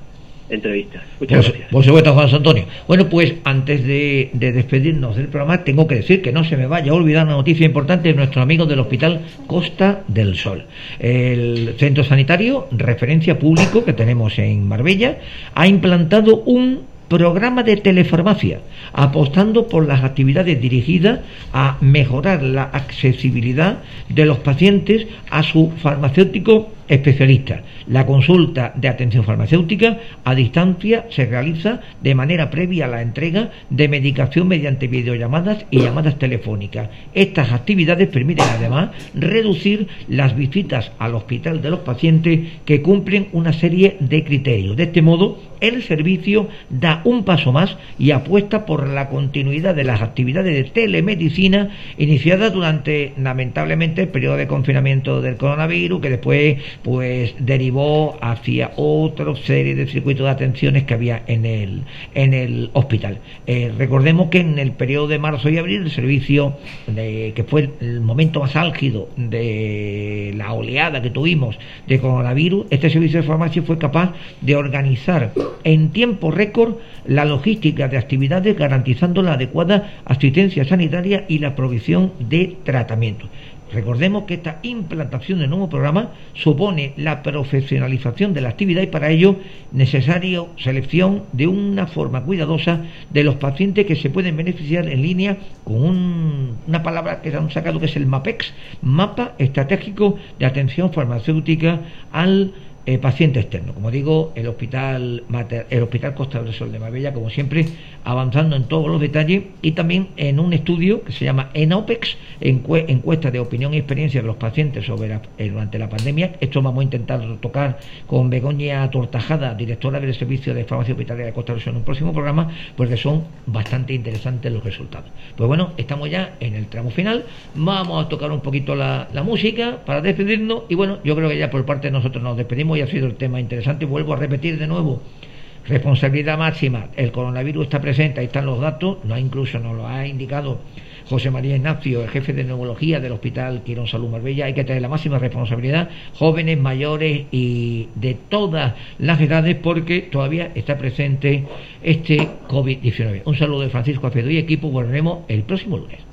entrevistas. Muchas gracias. Por supuesto, Juan Antonio. Bueno, pues antes de, despedirnos del programa, tengo que decir que no se me vaya a olvidar una noticia importante de nuestro amigo del Hospital Costa del Sol. El centro sanitario, referencia público que tenemos en Marbella, ha implantado un programa de telefarmacia, apostando por las actividades dirigidas a mejorar la accesibilidad de los pacientes a su farmacéutico especialista. La consulta de atención farmacéutica a distancia se realiza de manera previa a la entrega de medicación mediante videollamadas y llamadas telefónicas. Estas actividades permiten además reducir las visitas al hospital de los pacientes que cumplen una serie de criterios. De este modo, el servicio da un paso más y apuesta por la continuidad de las actividades de telemedicina iniciadas durante lamentablemente el periodo de confinamiento del coronavirus que después pues derivó hacia otra serie de circuitos de atenciones que había en el, en el hospital. Eh, recordemos que en el periodo de marzo y abril el servicio, de, que fue el momento más álgido de la oleada que tuvimos de coronavirus, este servicio de farmacia fue capaz de organizar en tiempo récord la logística de actividades garantizando la adecuada asistencia sanitaria y la provisión de tratamiento. Recordemos que esta implantación del nuevo programa supone la profesionalización de la actividad y para ello necesario selección de una forma cuidadosa de los pacientes que se pueden beneficiar en línea con una palabra que han sacado que es el MAPEX, Mapa Estratégico de Atención Farmacéutica al eh, paciente externo. Como digo, el hospital, el hospital Costa del Sol de Marbella, como siempre, avanzando en todos los detalles y también en un estudio que se llama ENOPEX, encuesta de opinión y experiencia de los pacientes sobre eh, durante la pandemia. Esto vamos a intentar tocar con Begoña Tortajada, directora del Servicio de Farmacia Hospitalaria de Costa del Sol, en un próximo programa, porque son bastante interesantes los resultados. Pues bueno, estamos ya en el tramo final. Vamos a tocar un poquito la, la música para despedirnos y bueno, yo creo que ya por parte de nosotros nos despedimos y ha sido el tema interesante. Vuelvo a repetir de nuevo. Responsabilidad máxima. El coronavirus está presente, ahí están los datos, no incluso nos lo ha indicado José María Ignacio, el jefe de neumología del Hospital Quirón Salud Marbella. Hay que tener la máxima responsabilidad, jóvenes, mayores y de todas las edades, porque todavía está presente este COVID-19. Un saludo de Francisco Afedo y equipo. Volveremos el próximo lunes.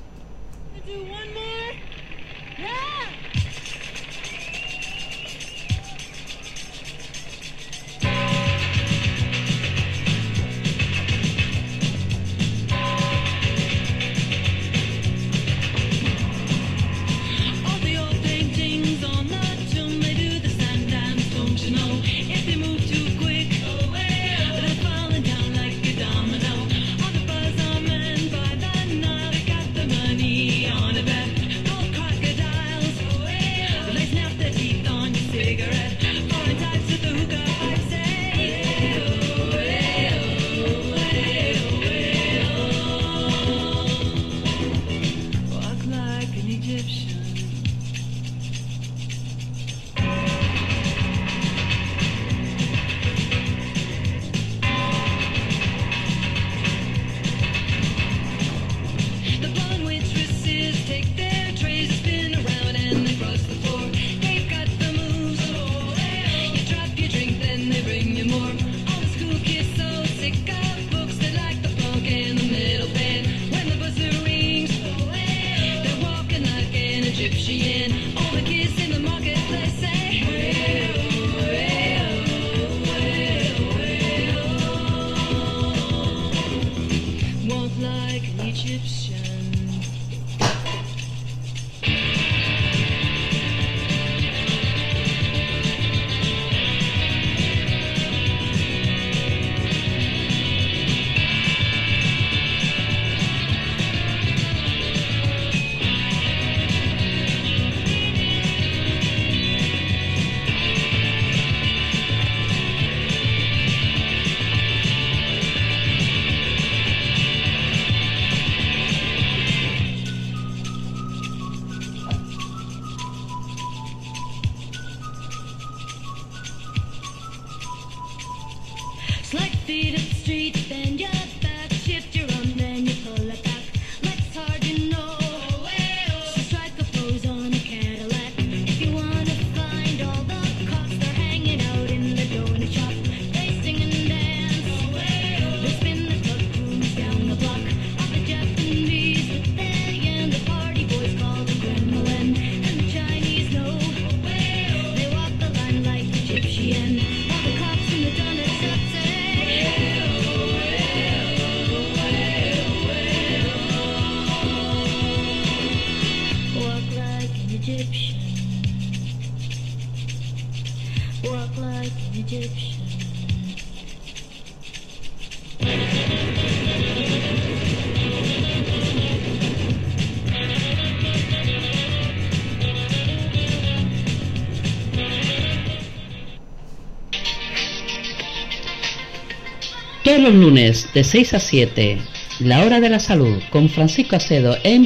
Los lunes de 6 a 7, la hora de la salud con Francisco Acedo en